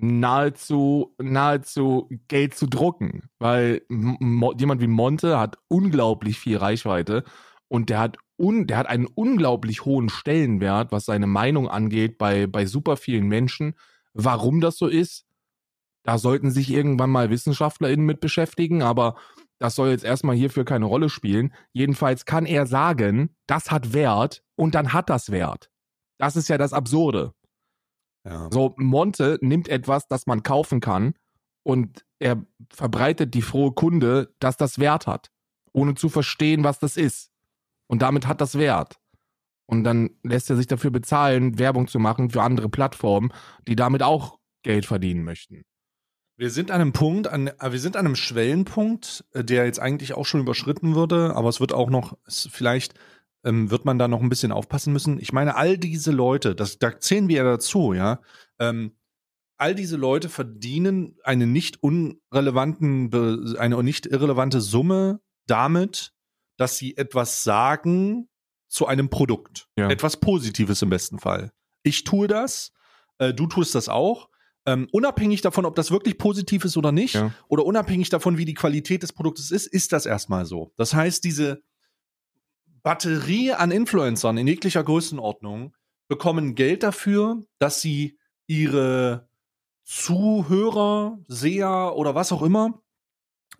nahezu, nahezu Geld zu drucken, weil jemand wie Monte hat unglaublich viel Reichweite und der hat un der hat einen unglaublich hohen Stellenwert, was seine Meinung angeht bei bei super vielen Menschen. Warum das so ist, da sollten sich irgendwann mal WissenschaftlerInnen mit beschäftigen, aber das soll jetzt erstmal hierfür keine Rolle spielen. Jedenfalls kann er sagen, das hat Wert und dann hat das Wert. Das ist ja das Absurde. Ja. So, Monte nimmt etwas, das man kaufen kann und er verbreitet die frohe Kunde, dass das Wert hat, ohne zu verstehen, was das ist. Und damit hat das Wert. Und dann lässt er sich dafür bezahlen, Werbung zu machen für andere Plattformen, die damit auch Geld verdienen möchten.
Wir sind an einem Punkt, an, äh, wir sind an einem Schwellenpunkt, äh, der jetzt eigentlich auch schon überschritten würde, aber es wird auch noch, vielleicht ähm, wird man da noch ein bisschen aufpassen müssen. Ich meine, all diese Leute, das, da zählen wir ja dazu, ja, ähm, all diese Leute verdienen eine nicht unrelevanten, eine nicht irrelevante Summe damit, dass sie etwas sagen zu einem Produkt. Ja. Etwas Positives im besten Fall. Ich tue das, äh, du tust das auch. Ähm, unabhängig davon, ob das wirklich positiv ist oder nicht, ja. oder unabhängig davon, wie die Qualität des Produktes ist, ist das erstmal so. Das heißt, diese, Batterie an Influencern in jeglicher Größenordnung bekommen Geld dafür, dass sie ihre Zuhörer, Seher oder was auch immer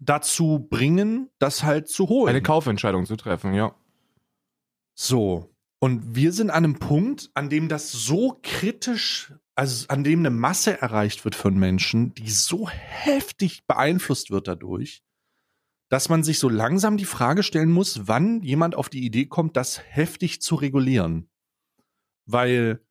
dazu bringen, das halt zu holen.
Eine Kaufentscheidung zu treffen, ja.
So. Und wir sind an einem Punkt, an dem das so kritisch, also an dem eine Masse erreicht wird von Menschen, die so heftig beeinflusst wird dadurch, dass man sich so langsam die Frage stellen muss, wann jemand auf die Idee kommt, das heftig zu regulieren. Weil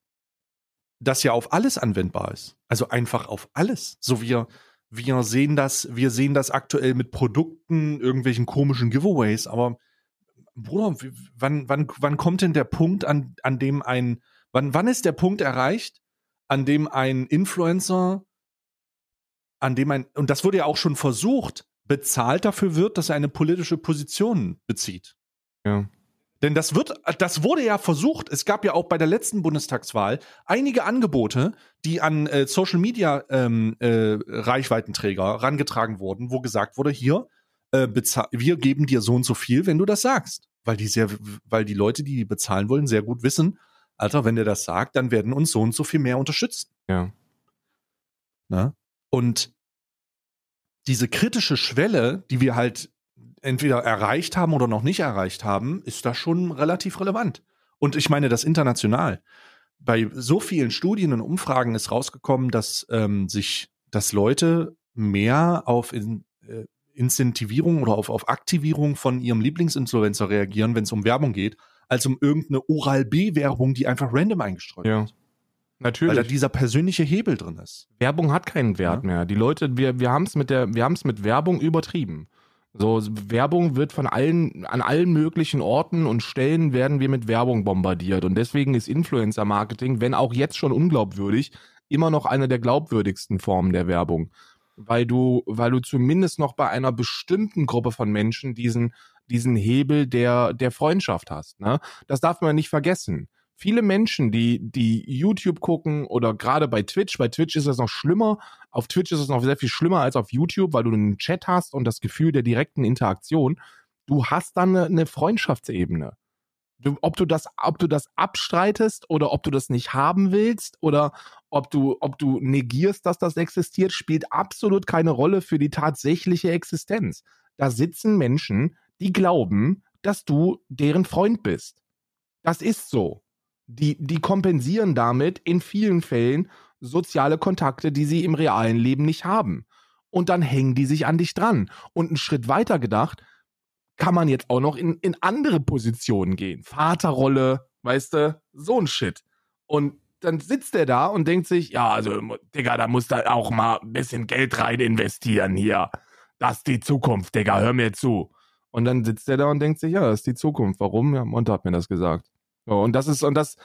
das ja auf alles anwendbar ist. Also einfach auf alles. So wir, wir sehen das, wir sehen das aktuell mit Produkten, irgendwelchen komischen Giveaways, aber Bruder, wann, wann, wann kommt denn der Punkt, an, an dem ein, wann, wann ist der Punkt erreicht, an dem ein Influencer, an dem ein, und das wurde ja auch schon versucht, bezahlt dafür wird, dass er eine politische Position bezieht.
Ja.
Denn das wird, das wurde ja versucht. Es gab ja auch bei der letzten Bundestagswahl einige Angebote, die an äh, Social Media ähm, äh, Reichweitenträger rangetragen wurden, wo gesagt wurde, hier, äh, wir geben dir so und so viel, wenn du das sagst. Weil die sehr, weil die Leute, die die bezahlen wollen, sehr gut wissen, Alter, wenn der das sagt, dann werden uns so und so viel mehr unterstützen.
Ja.
Na? Und diese kritische Schwelle, die wir halt entweder erreicht haben oder noch nicht erreicht haben, ist da schon relativ relevant. Und ich meine das international. Bei so vielen Studien und Umfragen ist rausgekommen, dass ähm, sich, dass Leute mehr auf in, äh, Incentivierung oder auf, auf Aktivierung von ihrem Lieblingsinfluencer reagieren, wenn es um Werbung geht, als um irgendeine Oral-B-Werbung, die einfach random eingestreut ja. wird.
Natürlich.
Weil da dieser persönliche Hebel drin ist.
Werbung hat keinen Wert ja. mehr. Die Leute, wir, wir haben es mit der, wir haben es mit Werbung übertrieben. So, Werbung wird von allen, an allen möglichen Orten und Stellen werden wir mit Werbung bombardiert. Und deswegen ist Influencer-Marketing, wenn auch jetzt schon unglaubwürdig, immer noch eine der glaubwürdigsten Formen der Werbung. Weil du, weil du zumindest noch bei einer bestimmten Gruppe von Menschen diesen, diesen Hebel der, der Freundschaft hast. Ne? Das darf man nicht vergessen viele Menschen, die, die YouTube gucken oder gerade bei Twitch, bei Twitch ist das noch schlimmer. Auf Twitch ist es noch sehr viel schlimmer als auf YouTube, weil du einen Chat hast und das Gefühl der direkten Interaktion. Du hast dann eine, Freundschaftsebene. Du, ob du das, ob du das abstreitest oder ob du das nicht haben willst oder ob du, ob du negierst, dass das existiert, spielt absolut keine Rolle für die tatsächliche Existenz. Da sitzen Menschen, die glauben, dass du deren Freund bist. Das ist so die, die kompensieren damit in vielen Fällen soziale Kontakte, die sie im realen Leben nicht haben. Und dann hängen die sich an dich dran. Und einen Schritt weiter gedacht, kann man jetzt auch noch in, in andere Positionen gehen. Vaterrolle, weißt du, so ein Shit. Und dann sitzt er da und denkt sich, ja, also, Digga, da muss da auch mal ein bisschen Geld rein investieren hier. Das ist die Zukunft, Digga, hör mir zu. Und dann sitzt er da und denkt sich, ja, das ist die Zukunft. Warum? Ja, Monte hat mir das gesagt. So, und das ist, und das,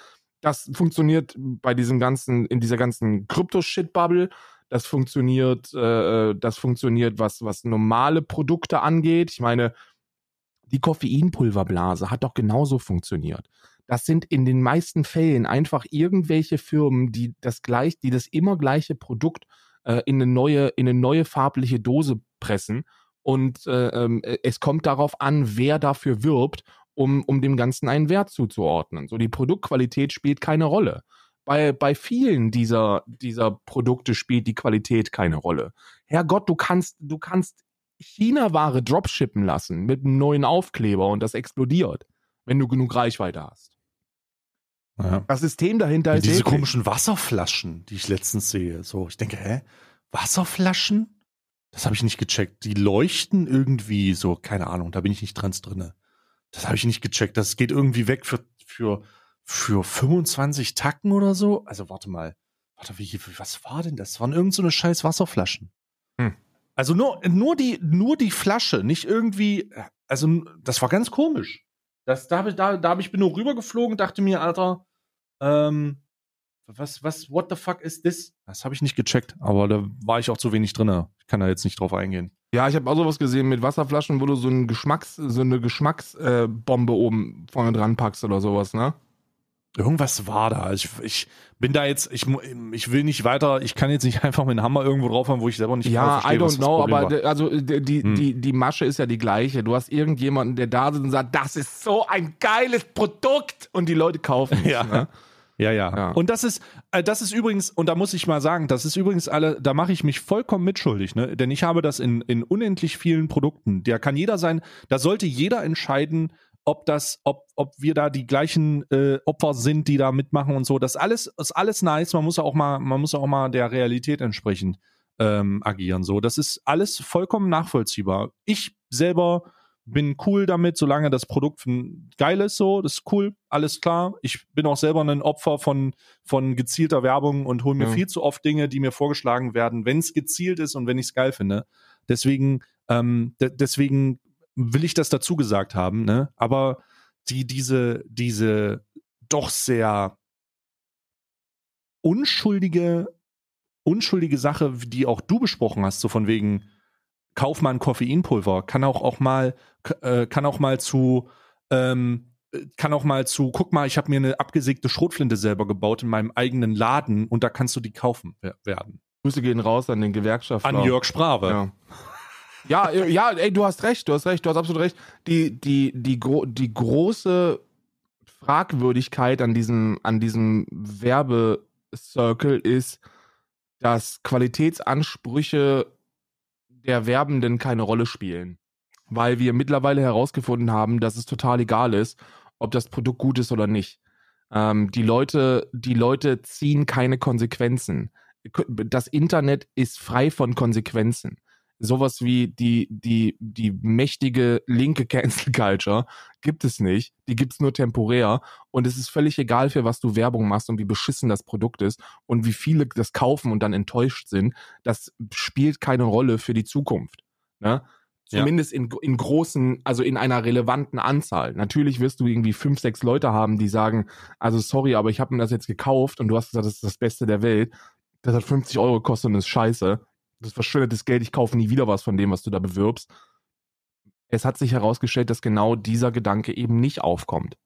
das funktioniert bei diesem ganzen, in dieser ganzen Krypto-Shit-Bubble. Das funktioniert, äh, äh, das funktioniert, was, was normale Produkte angeht. Ich meine, die Koffeinpulverblase hat doch genauso funktioniert. Das sind in den meisten Fällen einfach irgendwelche Firmen, die das gleich, die das immer gleiche Produkt äh, in eine neue, in eine neue farbliche Dose pressen. Und äh, ähm, es kommt darauf an, wer dafür wirbt um, um dem Ganzen einen Wert zuzuordnen. So die Produktqualität spielt keine Rolle. Bei, bei vielen dieser, dieser Produkte spielt die Qualität keine Rolle. Herrgott, du kannst, du kannst China-Ware dropshippen lassen mit einem neuen Aufkleber und das explodiert, wenn du genug Reichweite hast.
Ja.
Das System dahinter ist.
Diese eklig. komischen Wasserflaschen, die ich letztens sehe. So, ich denke, hä? Wasserflaschen? Das habe ich nicht gecheckt. Die leuchten irgendwie so, keine Ahnung, da bin ich nicht dran drinne. Das habe ich nicht gecheckt. Das geht irgendwie weg für, für, für 25 Tacken oder so. Also warte mal. Warte, wie, was war denn das? Das waren irgend so eine scheiß Wasserflaschen. Hm. Also nur, nur, die, nur die Flasche, nicht irgendwie. Also, das war ganz komisch. Das, da, da, da ich bin nur rübergeflogen, dachte mir, Alter, ähm, was, was, what the fuck ist this? Das habe ich nicht gecheckt, aber da war ich auch zu wenig drin. Ich kann da jetzt nicht drauf eingehen.
Ja, ich habe auch sowas gesehen mit Wasserflaschen, wo du so, ein Geschmacks, so eine Geschmacksbombe äh, oben vorne dran packst oder sowas, ne?
Irgendwas war da. Ich, ich bin da jetzt, ich, ich will nicht weiter, ich kann jetzt nicht einfach mit dem Hammer irgendwo draufhauen, wo ich selber nicht
Ja, verstehe, I don't know, aber war. also die, hm. die, die Masche ist ja die gleiche. Du hast irgendjemanden, der da sitzt und sagt, das ist so ein geiles Produkt und die Leute kaufen es.
Ja. Ne? Ja, ja, ja. Und das ist, äh, das ist übrigens, und da muss ich mal sagen, das ist übrigens alle, da mache ich mich vollkommen mitschuldig, ne? Denn ich habe das in, in unendlich vielen Produkten. Da kann jeder sein, da sollte jeder entscheiden, ob das, ob, ob wir da die gleichen äh, Opfer sind, die da mitmachen und so. Das alles ist alles nice. Man muss auch mal, man muss auch mal der Realität entsprechend ähm, agieren. So, das ist alles vollkommen nachvollziehbar. Ich selber bin cool damit, solange das Produkt geil ist, so, das ist cool, alles klar. Ich bin auch selber ein Opfer von, von gezielter Werbung und hole mir ja. viel zu oft Dinge, die mir vorgeschlagen werden, wenn es gezielt ist und wenn ich es geil finde. Deswegen, ähm, deswegen will ich das dazu gesagt haben, ne? Aber die, diese, diese doch sehr unschuldige, unschuldige Sache, die auch du besprochen hast, so von wegen, kauf mal ein Koffeinpulver, kann auch, auch mal, äh, kann auch mal zu, ähm, kann auch mal zu, guck mal, ich habe mir eine abgesägte Schrotflinte selber gebaut in meinem eigenen Laden und da kannst du die kaufen werden.
Grüße gehen raus an den Gewerkschafter.
An Jörg Sprave.
Ja. Ja, äh, ja, ey, du hast recht, du hast recht, du hast absolut recht. Die, die, die, gro die große Fragwürdigkeit an diesem, an diesem Werbecircle ist, dass Qualitätsansprüche der Werbenden keine Rolle spielen. Weil wir mittlerweile herausgefunden haben, dass es total egal ist, ob das Produkt gut ist oder nicht. Ähm, die Leute, die Leute ziehen keine Konsequenzen. Das Internet ist frei von Konsequenzen sowas wie die, die, die mächtige linke Cancel Culture gibt es nicht. Die gibt es nur temporär. Und es ist völlig egal, für was du Werbung machst und wie beschissen das Produkt ist und wie viele das kaufen und dann enttäuscht sind. Das spielt keine Rolle für die Zukunft. Ne? Zumindest ja. in, in großen, also in einer relevanten Anzahl. Natürlich wirst du irgendwie fünf, sechs Leute haben, die sagen, also sorry, aber ich habe mir das jetzt gekauft und du hast gesagt, das ist das Beste der Welt. Das hat 50 Euro gekostet und ist scheiße das verschwendetes Geld, ich kaufe nie wieder was von dem, was du da bewirbst. Es hat sich herausgestellt, dass genau dieser Gedanke eben nicht aufkommt.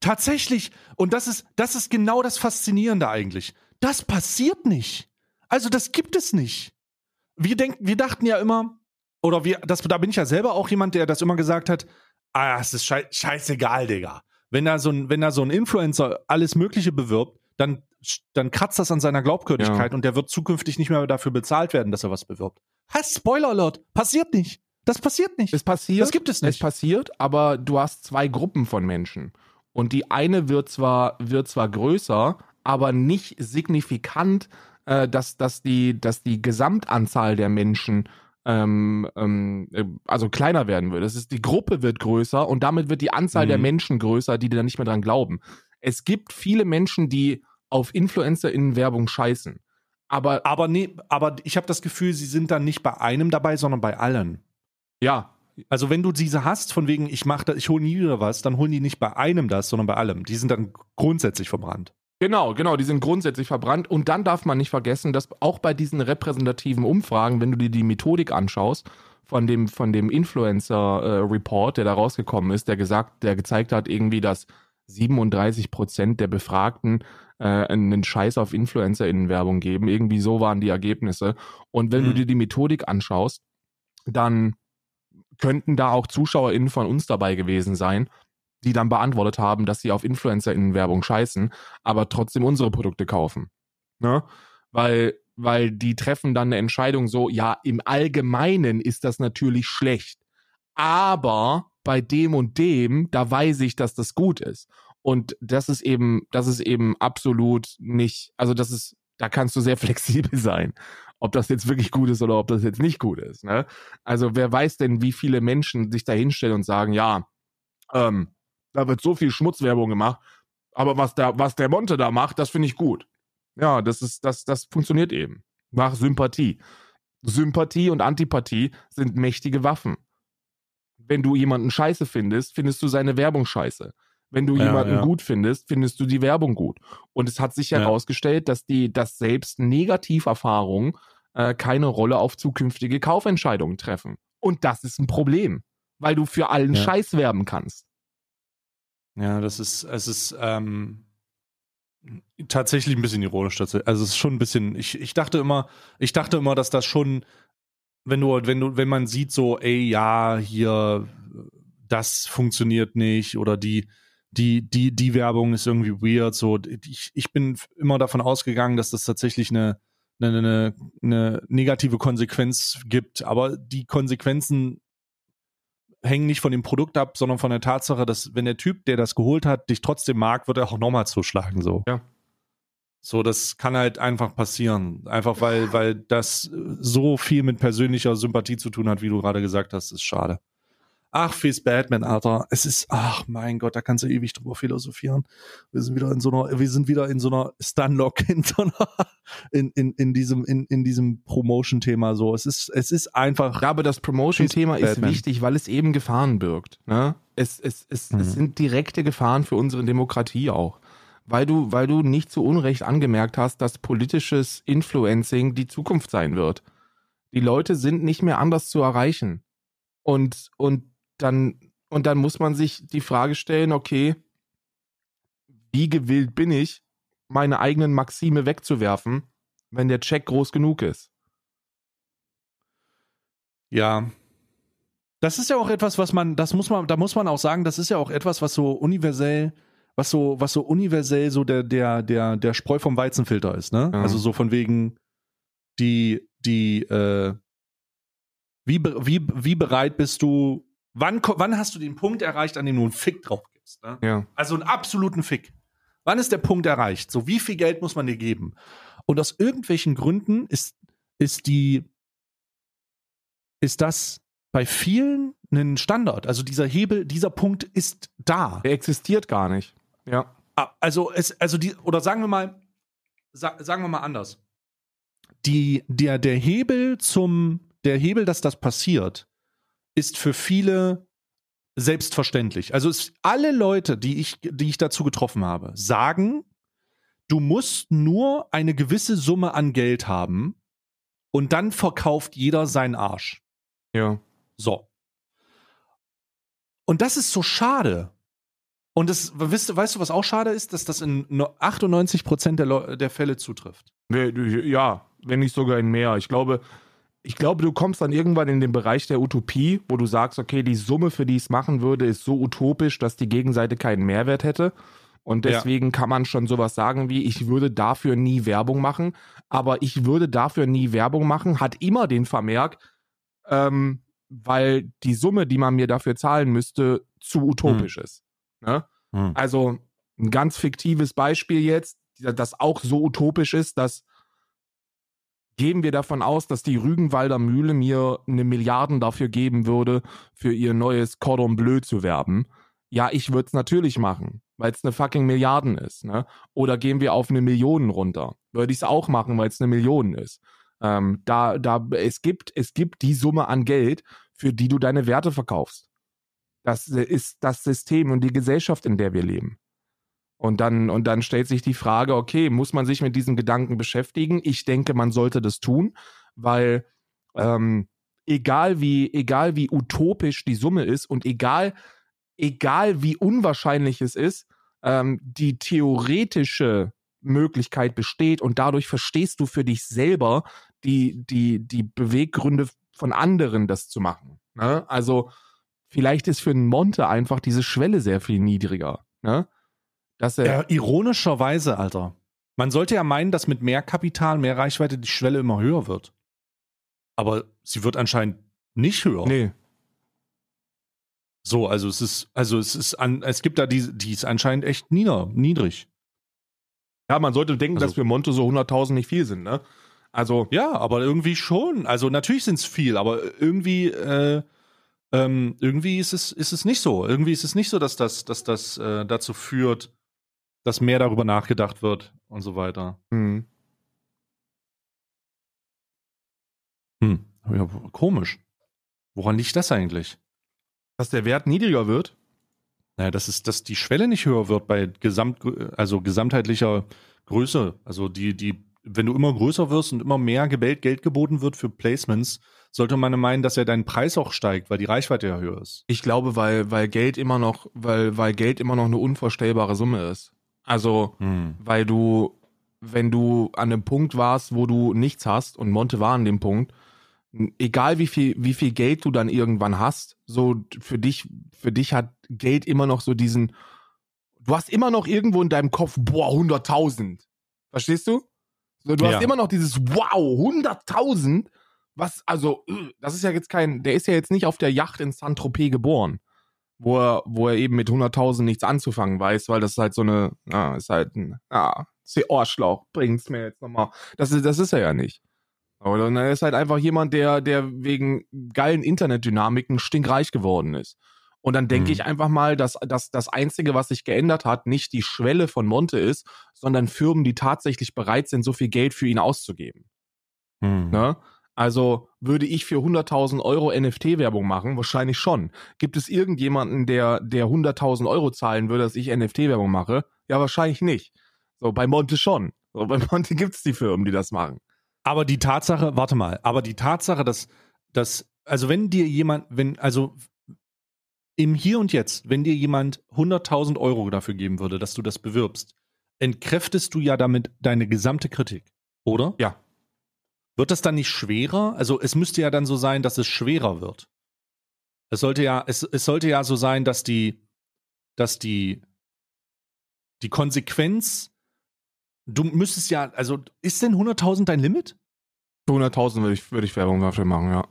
Tatsächlich, und das ist, das ist genau das Faszinierende eigentlich. Das passiert nicht. Also, das gibt es nicht. Wir denken, wir dachten ja immer, oder wir, das, da bin ich ja selber auch jemand, der das immer gesagt hat, ah, es ist schei scheißegal, Digga. Wenn da so ein, wenn da so ein Influencer alles Mögliche bewirbt, dann dann kratzt das an seiner Glaubwürdigkeit ja. und der wird zukünftig nicht mehr dafür bezahlt werden, dass er was bewirbt. Ha, Spoiler Alert, passiert nicht. Das passiert nicht.
Es passiert.
Das gibt es nicht.
Es passiert, aber du hast zwei Gruppen von Menschen. Und die eine wird zwar, wird zwar größer, aber nicht signifikant, äh, dass, dass, die, dass die Gesamtanzahl der Menschen ähm, ähm, äh, also kleiner werden würde. Das ist, die Gruppe wird größer und damit wird die Anzahl mhm. der Menschen größer, die da nicht mehr dran glauben. Es gibt viele Menschen, die auf InfluencerInnen-Werbung scheißen.
Aber, aber nee, aber ich habe das Gefühl, sie sind dann nicht bei einem dabei, sondern bei allen.
Ja.
Also wenn du diese hast, von wegen, ich mach das, ich hole nie wieder was, dann holen die nicht bei einem das, sondern bei allem. Die sind dann grundsätzlich verbrannt.
Genau, genau, die sind grundsätzlich verbrannt. Und dann darf man nicht vergessen, dass auch bei diesen repräsentativen Umfragen, wenn du dir die Methodik anschaust, von dem, von dem Influencer-Report, äh, der da rausgekommen ist, der gesagt, der gezeigt hat, irgendwie, dass 37 Prozent der Befragten äh, einen Scheiß auf InfluencerInnen-Werbung geben. Irgendwie so waren die Ergebnisse. Und wenn mhm. du dir die Methodik anschaust, dann könnten da auch ZuschauerInnen von uns dabei gewesen sein, die dann beantwortet haben, dass sie auf InfluencerInnen-Werbung scheißen, aber trotzdem unsere Produkte kaufen. Ne? Weil, weil die treffen dann eine Entscheidung so, ja, im Allgemeinen ist das natürlich schlecht. Aber bei dem und dem, da weiß ich, dass das gut ist. Und das ist eben, das ist eben absolut nicht, also das ist, da kannst du sehr flexibel sein, ob das jetzt wirklich gut ist oder ob das jetzt nicht gut ist. Ne? Also wer weiß denn, wie viele Menschen sich da hinstellen und sagen, ja, ähm, da wird so viel Schmutzwerbung gemacht, aber was der, was der Monte da macht, das finde ich gut. Ja, das ist, das, das funktioniert eben. Nach Sympathie. Sympathie und Antipathie sind mächtige Waffen. Wenn du jemanden scheiße findest, findest du seine Werbung scheiße. Wenn du ja, jemanden ja. gut findest, findest du die Werbung gut. Und es hat sich ja. herausgestellt, dass die, dass selbst Negativerfahrungen äh, keine Rolle auf zukünftige Kaufentscheidungen treffen. Und das ist ein Problem, weil du für allen Scheiß werben kannst.
Ja, das ist, es ist ähm, tatsächlich ein bisschen ironisch. Also es ist schon ein bisschen, ich, ich dachte immer, ich dachte immer, dass das schon, wenn du, wenn du, wenn man sieht, so, ey, ja, hier, das funktioniert nicht oder die, die, die, die Werbung ist irgendwie weird. So, ich, ich bin immer davon ausgegangen, dass das tatsächlich eine, eine, eine, eine negative Konsequenz gibt. Aber die Konsequenzen hängen nicht von dem Produkt ab, sondern von der Tatsache, dass wenn der Typ, der das geholt hat, dich trotzdem mag, wird er auch nochmal zuschlagen. So.
Ja.
So, das kann halt einfach passieren. Einfach weil, weil das so viel mit persönlicher Sympathie zu tun hat, wie du gerade gesagt hast, ist schade. Ach, Fizz Batman, Alter. Es ist, ach mein Gott, da kannst du ewig drüber philosophieren. Wir sind wieder in so einer, wir sind wieder in so einer Stunlock, in so einer, in, in, in diesem, in, in diesem Promotion-Thema so. Es ist, es ist einfach.
Ja, aber das Promotion-Thema ist wichtig, weil es eben Gefahren birgt. Ne? Es, es, es, mhm. es sind direkte Gefahren für unsere Demokratie auch. weil du, weil du nicht zu Unrecht angemerkt hast, dass politisches Influencing die Zukunft sein wird. Die Leute sind nicht mehr anders zu erreichen. Und, und dann, und dann muss man sich die Frage stellen, okay, wie gewillt bin ich, meine eigenen Maxime wegzuwerfen, wenn der Check groß genug ist?
Ja. Das ist ja auch etwas, was man, das muss man, da muss man auch sagen, das ist ja auch etwas, was so universell, was so, was so universell so der, der, der, der Spreu vom Weizenfilter ist, ne?
Ja.
Also so von wegen die, die, äh, wie, wie, wie bereit bist du, wann, wann hast du den Punkt erreicht, an dem du einen Fick drauf gibst, ne?
Ja.
Also einen absoluten Fick. Wann ist der Punkt erreicht? So, wie viel Geld muss man dir geben? Und aus irgendwelchen Gründen ist, ist die, ist das bei vielen ein Standard. Also dieser Hebel, dieser Punkt ist da.
Der existiert gar nicht. Ja.
Ah, Also es, also die, oder sagen wir mal, sa sagen wir mal anders. Die, der, der Hebel zum, der Hebel, dass das passiert, ist für viele selbstverständlich. Also es, alle Leute, die ich, die ich dazu getroffen habe, sagen, du musst nur eine gewisse Summe an Geld haben und dann verkauft jeder seinen Arsch.
Ja.
So. Und das ist so schade. Und das, weißt, du- weißt du, was auch schade ist, dass das in no- 98 Prozent der, der Fälle zutrifft.
Ja, wenn nicht sogar in mehr. Ich glaube, ich glaube, du kommst dann irgendwann in den Bereich der Utopie, wo du sagst, okay, die Summe, für die ich es machen würde, ist so utopisch, dass die Gegenseite keinen Mehrwert hätte. Und
Ja.
deswegen kann man schon sowas sagen wie, ich würde dafür nie Werbung machen, aber ich würde dafür nie Werbung machen, hat immer den Vermerk, ähm, weil die Summe, die man mir dafür zahlen müsste, zu utopisch ist. Ne?
Hm.
Also ein ganz fiktives Beispiel jetzt, das auch so utopisch ist, dass gehen wir davon aus, dass die Rügenwalder Mühle mir eine Milliarden dafür geben würde, für ihr neues Cordon Bleu zu werben. Ja, ich würde es natürlich machen, weil es eine fucking Milliarden ist. Ne? Oder gehen wir auf eine Million runter? Würde ich es auch machen, weil es eine Million ist. Ähm, da, da, es gibt, es gibt die Summe an Geld, für die du deine Werte verkaufst. Das ist das System und die Gesellschaft, in der wir leben. Und dann, und dann stellt sich die Frage, okay, muss man sich mit diesem Gedanken beschäftigen? Ich denke, man sollte das tun, weil ähm, egal wie, egal wie utopisch die Summe ist und egal, egal wie unwahrscheinlich es ist, ähm, die theoretische Möglichkeit besteht und dadurch verstehst du für dich selber die, die, die Beweggründe von anderen, das zu machen. Ne? Also vielleicht ist für einen Monte einfach diese Schwelle sehr viel niedriger. Ne? Dass er,
Ja, ironischerweise, Alter. Man sollte ja meinen, dass mit mehr Kapital, mehr Reichweite die Schwelle immer höher wird. Aber sie wird anscheinend nicht höher.
nee,
So, also es ist, also es ist an, es gibt da die, die ist anscheinend echt nieder, niedrig.
Ja, man sollte denken,
Also-
dass für Monte so 100.000 nicht viel sind, ne? Also,
Ja, aber irgendwie schon. Also natürlich sind es viel, aber irgendwie, äh, ähm, irgendwie ist es, ist es nicht so. Irgendwie ist es nicht so, dass das, dass das äh, dazu führt, dass mehr darüber nachgedacht wird und so weiter.
hm.
Hm. Ja, komisch. Woran liegt das eigentlich?
dass der Wert niedriger wird.
Naja, dass, es, dass die Schwelle nicht höher wird bei Gesamt, also gesamtheitlicher Größe. Also die, die, wenn du immer größer wirst und immer mehr Geld, Geld geboten wird für Placements, sollte man meinen, dass ja dein Preis auch steigt, weil die Reichweite ja höher ist.
Ich glaube, weil, weil Geld immer noch, weil, weil Geld immer noch eine unvorstellbare Summe ist. Also,
Hm.
weil du, wenn du an einem Punkt warst, wo du nichts hast, und Monte war an dem Punkt, egal wie viel, wie viel Geld du dann irgendwann hast, so für dich, für dich hat Geld immer noch so diesen, du hast immer noch irgendwo in deinem Kopf, boah, 100.000. Verstehst du? So, du
Ja.
hast immer noch dieses, wow, 100.000? Was, also, äh, das ist ja jetzt kein, der ist ja jetzt nicht auf der Yacht in Saint-Tropez geboren wo er, wo er eben mit 100.000 nichts anzufangen weiß, weil das ist halt so eine, ja, ist halt ein, ist Ohrschlauch, bringt's mir jetzt nochmal. Das ist, das ist er ja nicht. Aber dann er ist halt einfach jemand, der, der wegen geilen Internetdynamiken stinkreich geworden ist. Und dann denke
Mhm.
ich einfach mal, dass, dass das Einzige, was sich geändert hat, nicht die Schwelle von Monte ist, sondern Firmen, die tatsächlich bereit sind, so viel Geld für ihn auszugeben.
Hm.
Ne? Also würde ich für 100.000 Euro NFT-Werbung machen? Wahrscheinlich schon. Gibt es irgendjemanden, der, der 100.000 Euro zahlen würde, dass ich NFT-Werbung mache? Ja, wahrscheinlich nicht. So, bei Monte schon. So, bei Monte gibt's die Firmen, die das machen.
Aber die Tatsache, warte mal, aber die Tatsache, dass, dass, also wenn dir jemand, wenn, also im Hier und Jetzt, wenn dir jemand 100.000 Euro dafür geben würde, dass du das bewirbst, entkräftest du ja damit deine gesamte Kritik, oder?
Ja.
Wird das dann nicht schwerer? Also es müsste ja dann so sein, dass es schwerer wird. Es sollte ja, es, es sollte ja so sein, dass die, dass die, die Konsequenz, du müsstest ja, also ist denn 100.000 dein Limit?
Für 100.000 würde ich, würde ich Werbung dafür machen, ja.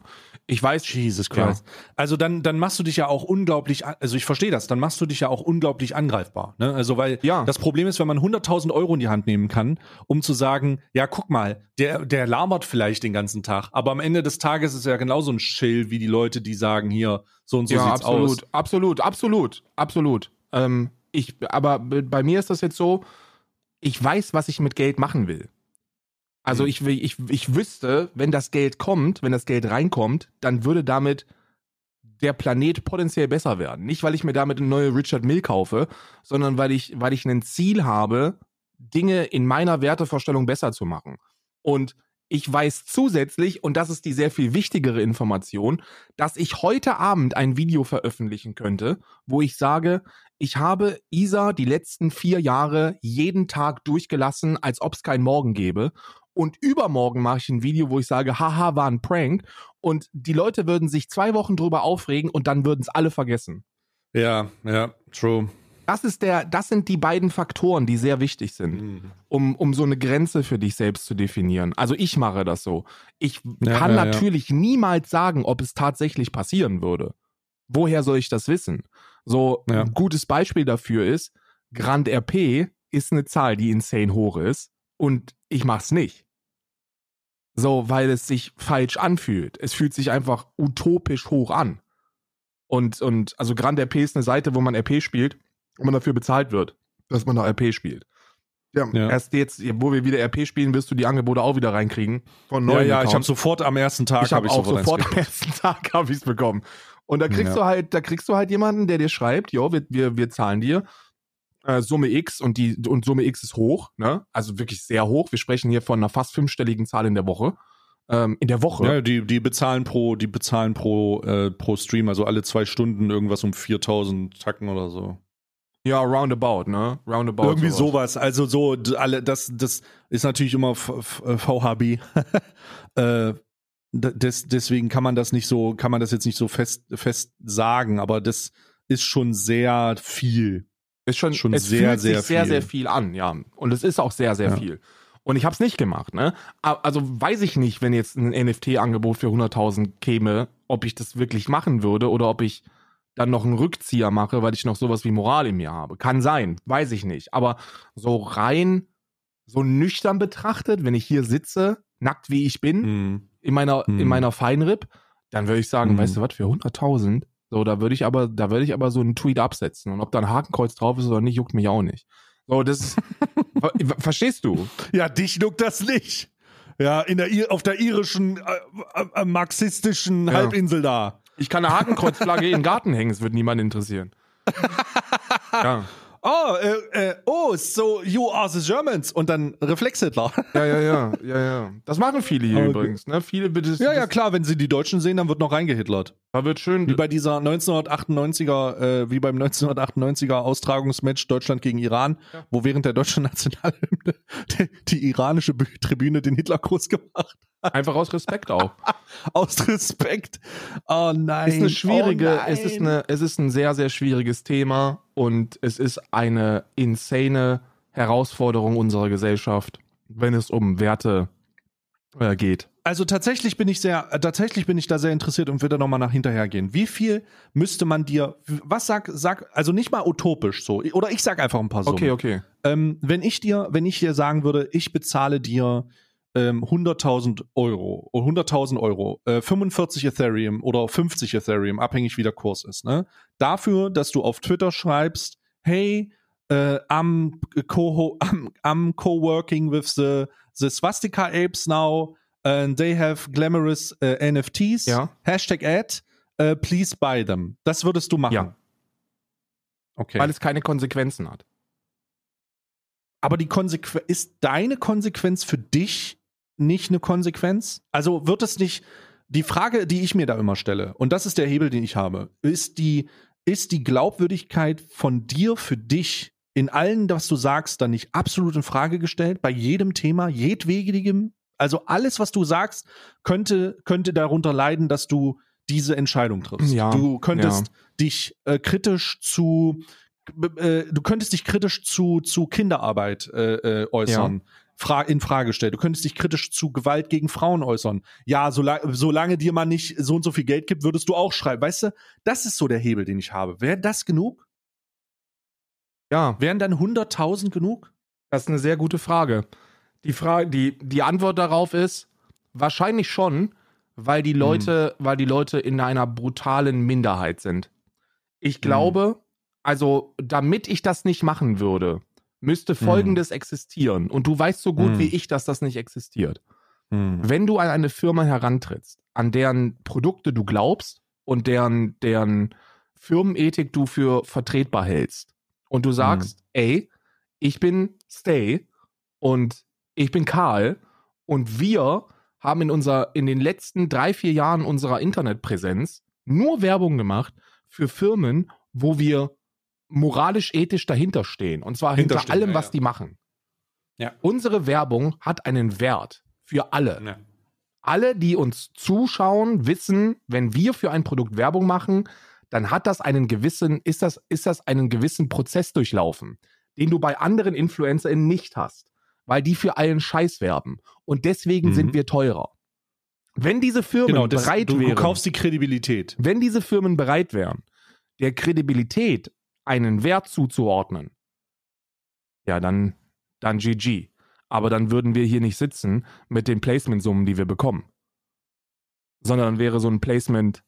Ich weiß,
Jesus Christ. Also dann, dann machst du dich ja auch unglaublich, also ich verstehe das, dann machst du dich ja auch unglaublich angreifbar. Ne? Also weil
Ja.
das Problem ist, wenn man 100.000 Euro in die Hand nehmen kann, um zu sagen, ja guck mal, der, der labert vielleicht den ganzen Tag, aber am Ende des Tages ist er ja genauso ein Schill wie die Leute, die sagen, hier, so und so
ja,
sieht's
absolut,
aus.
absolut, absolut, absolut. Ähm, ich, aber bei mir ist das jetzt so, ich weiß, was ich mit Geld machen will. Also
Mhm.
ich, ich, ich wüsste, wenn das Geld kommt, wenn das Geld reinkommt, dann würde damit der Planet potenziell besser werden. Nicht, weil ich mir damit eine neue Richard Mill kaufe, sondern weil ich, weil ich ein Ziel habe, Dinge in meiner Wertevorstellung besser zu machen. Und ich weiß zusätzlich, und das ist die sehr viel wichtigere Information, dass ich heute Abend ein Video veröffentlichen könnte, wo ich sage, ich habe Isa die letzten vier Jahre jeden Tag durchgelassen, als ob es keinen Morgen gäbe. Und übermorgen mache ich ein Video, wo ich sage, haha, war ein Prank. Und die Leute würden sich zwei Wochen drüber aufregen und dann würden es alle vergessen.
Ja, ja, true.
Das ist der, das sind die beiden Faktoren, die sehr wichtig sind
Mhm.
um, um so eine Grenze für dich selbst zu definieren. Also ich mache das so. Ich
Ja,
kann
ja, ja.
natürlich niemals sagen, ob es tatsächlich passieren würde. Woher soll ich das wissen? So
Ja.
ein gutes Beispiel dafür ist, Grand RP ist eine Zahl, die insane hoch ist und ich mach's nicht. So, weil es sich falsch anfühlt. Es fühlt sich einfach utopisch hoch an. Und, und also Grand RP ist eine Seite, wo man RP spielt und man dafür bezahlt wird, dass man da RP spielt. Ja,
Ja.
erst jetzt, wo wir wieder RP spielen, wirst du die Angebote auch wieder reinkriegen. Von
Ja,
neuen
ja, ich habe sofort am ersten Tag
ich habe
hab
auch
eins
sofort am ersten Tag habe ich es bekommen. Und da kriegst
Ja.
du halt, da kriegst du halt jemanden, der dir schreibt, jo, wir, wir, wir zahlen dir äh, Summe X und die und Summe X ist hoch, ne? Also wirklich sehr hoch. Wir sprechen hier von einer fast fünfstelligen Zahl in der Woche. Ähm, in der Woche.
Ja, die, die bezahlen pro, die bezahlen pro, äh, pro Stream, also alle zwei Stunden irgendwas um 4000 Tacken oder so.
Ja, roundabout, ne? Roundabout.
Irgendwie sowas. Also so, alle, das, das ist natürlich immer äh, VHB. äh, d- des, deswegen kann man das nicht so, kann man das jetzt nicht so fest, fest sagen, aber das ist schon sehr viel.
Ist schon,
Schon
es
sehr,
fühlt sich
sehr
sehr,
viel.
sehr viel an, ja. Und es ist auch sehr, sehr
Ja.
viel. Und ich habe es nicht gemacht, ne? Also weiß ich nicht, wenn jetzt ein NFT-Angebot für 100.000 käme, ob ich das wirklich machen würde oder ob ich dann noch einen Rückzieher mache, weil ich noch sowas wie Moral in mir habe. Kann sein, weiß ich nicht. Aber so rein, so nüchtern betrachtet, wenn ich hier sitze, nackt wie ich bin,
Mhm.
in meiner, in
Hm.
meiner Feinripp, dann würde ich sagen,
Hm.
weißt du was, für 100.000, so, da würde ich aber, da würde ich aber so einen Tweet absetzen. Und ob da ein Hakenkreuz drauf ist oder nicht, juckt mich auch nicht. So, das ver verstehst du?
Ja, dich juckt das nicht. Ja, in der, auf der irischen, äh, äh, marxistischen
Ja.
Halbinsel da.
Ich kann eine Hakenkreuzflagge in den Garten hängen, es wird niemand interessieren. ja.
Oh, äh, äh, oh, so you are the Germans. Und dann Reflex-Hitler.
ja, ja, ja, ja, ja. Das machen viele hier
Okay.
übrigens, ne? Viele bitte.
Ja, ja, klar, wenn sie die Deutschen sehen, dann wird noch reingehitlert.
Da wird schön.
Wie bei dieser 1998er, äh, wie beim 1998er Austragungsmatch Deutschland gegen Iran,
Ja.
wo während der deutschen Nationalhymne die, die iranische Bü- Tribüne den Hitlergruß gemacht
Einfach aus Respekt auch.
Aus Respekt. Oh nein.
Es ist eine schwierige,
oh nein.
es ist eine, es ist ein sehr, sehr schwieriges Thema und es ist eine insane Herausforderung unserer Gesellschaft, wenn es um Werte äh, geht.
Also tatsächlich bin ich sehr, äh, tatsächlich bin ich da sehr interessiert und würde nochmal nach hinterher gehen. Wie viel müsste man dir, was sag, sag, also nicht mal utopisch so, oder ich sag einfach ein paar Summen.
Okay, okay.
Ähm, wenn ich dir, wenn ich dir sagen würde, ich bezahle dir ähm, 100.000 Euro, oder 100.000 Euro, äh, 45 Ethereum oder 50 Ethereum, abhängig wie der Kurs ist, ne? Dafür, dass du auf Twitter schreibst, hey, äh, I'm, co I'm, I'm co-working with the, the Swastika Apes now, and they have glamorous äh, NFTs,
Ja.
Hashtag Ad, äh, please buy them. Das würdest du machen.
Ja.
Okay.
Weil es keine Konsequenzen hat.
Aber die Konsequenz, ist deine Konsequenz für dich nicht eine Konsequenz? Also wird es nicht, die Frage, die ich mir da immer stelle, und das ist der Hebel, den ich habe, ist die, ist die Glaubwürdigkeit von dir für dich in allen, was du sagst, dann nicht absolut in Frage gestellt, bei jedem Thema, jedwegigem? Also alles, was du sagst, könnte, könnte darunter leiden, dass du diese Entscheidung triffst.
Ja,
du könntest
ja.
dich äh, kritisch zu, äh, du könntest dich kritisch zu, zu Kinderarbeit äh, äh, äußern. Fra in Frage stellen. Du könntest dich kritisch zu Gewalt gegen Frauen äußern. Ja, sola solange dir man nicht so und so viel Geld gibt, würdest du auch schreiben. Weißt du, das ist so der Hebel, den ich habe. Wäre das genug?
Ja,
Wären dann 100.000 genug?
das ist eine sehr gute Frage. Die, Frage, die, die Antwort darauf ist wahrscheinlich schon, weil die Leute, weil die Leute in einer brutalen Minderheit sind. Ich glaube, also damit ich das nicht machen würde, müsste Folgendes existieren. Und du weißt so gut
Mhm.
wie ich, dass das nicht existiert.
Hm.
Wenn du an eine Firma herantrittst, an deren Produkte du glaubst und deren, deren Firmenethik du für vertretbar hältst und du sagst, ey, ich bin Stay und ich bin Karl und wir haben in, unser, in den letzten drei, vier Jahren unserer Internetpräsenz nur Werbung gemacht für Firmen, wo wir moralisch-ethisch dahinter stehen. Und zwar hinter allem,
ja,
was
ja.
die machen.
Ja.
Unsere Werbung hat einen Wert für alle. Alle, die uns zuschauen, wissen, wenn wir für ein Produkt Werbung machen, dann hat das einen gewissen, ist das, ist das einen gewissen Prozess durchlaufen, den du bei anderen InfluencerInnen nicht hast, weil die für allen Scheiß werben. Und deswegen
Mhm.
sind wir teurer. Wenn diese Firmen
Genau, das,
bereit
du, du
wären,
kaufst die Kredibilität.
wenn diese Firmen bereit wären, der Kredibilität einen Wert zuzuordnen, ja, dann, dann GG. Aber dann würden wir hier nicht sitzen mit den Placement-Summen, die wir bekommen. Sondern dann wäre so ein Placement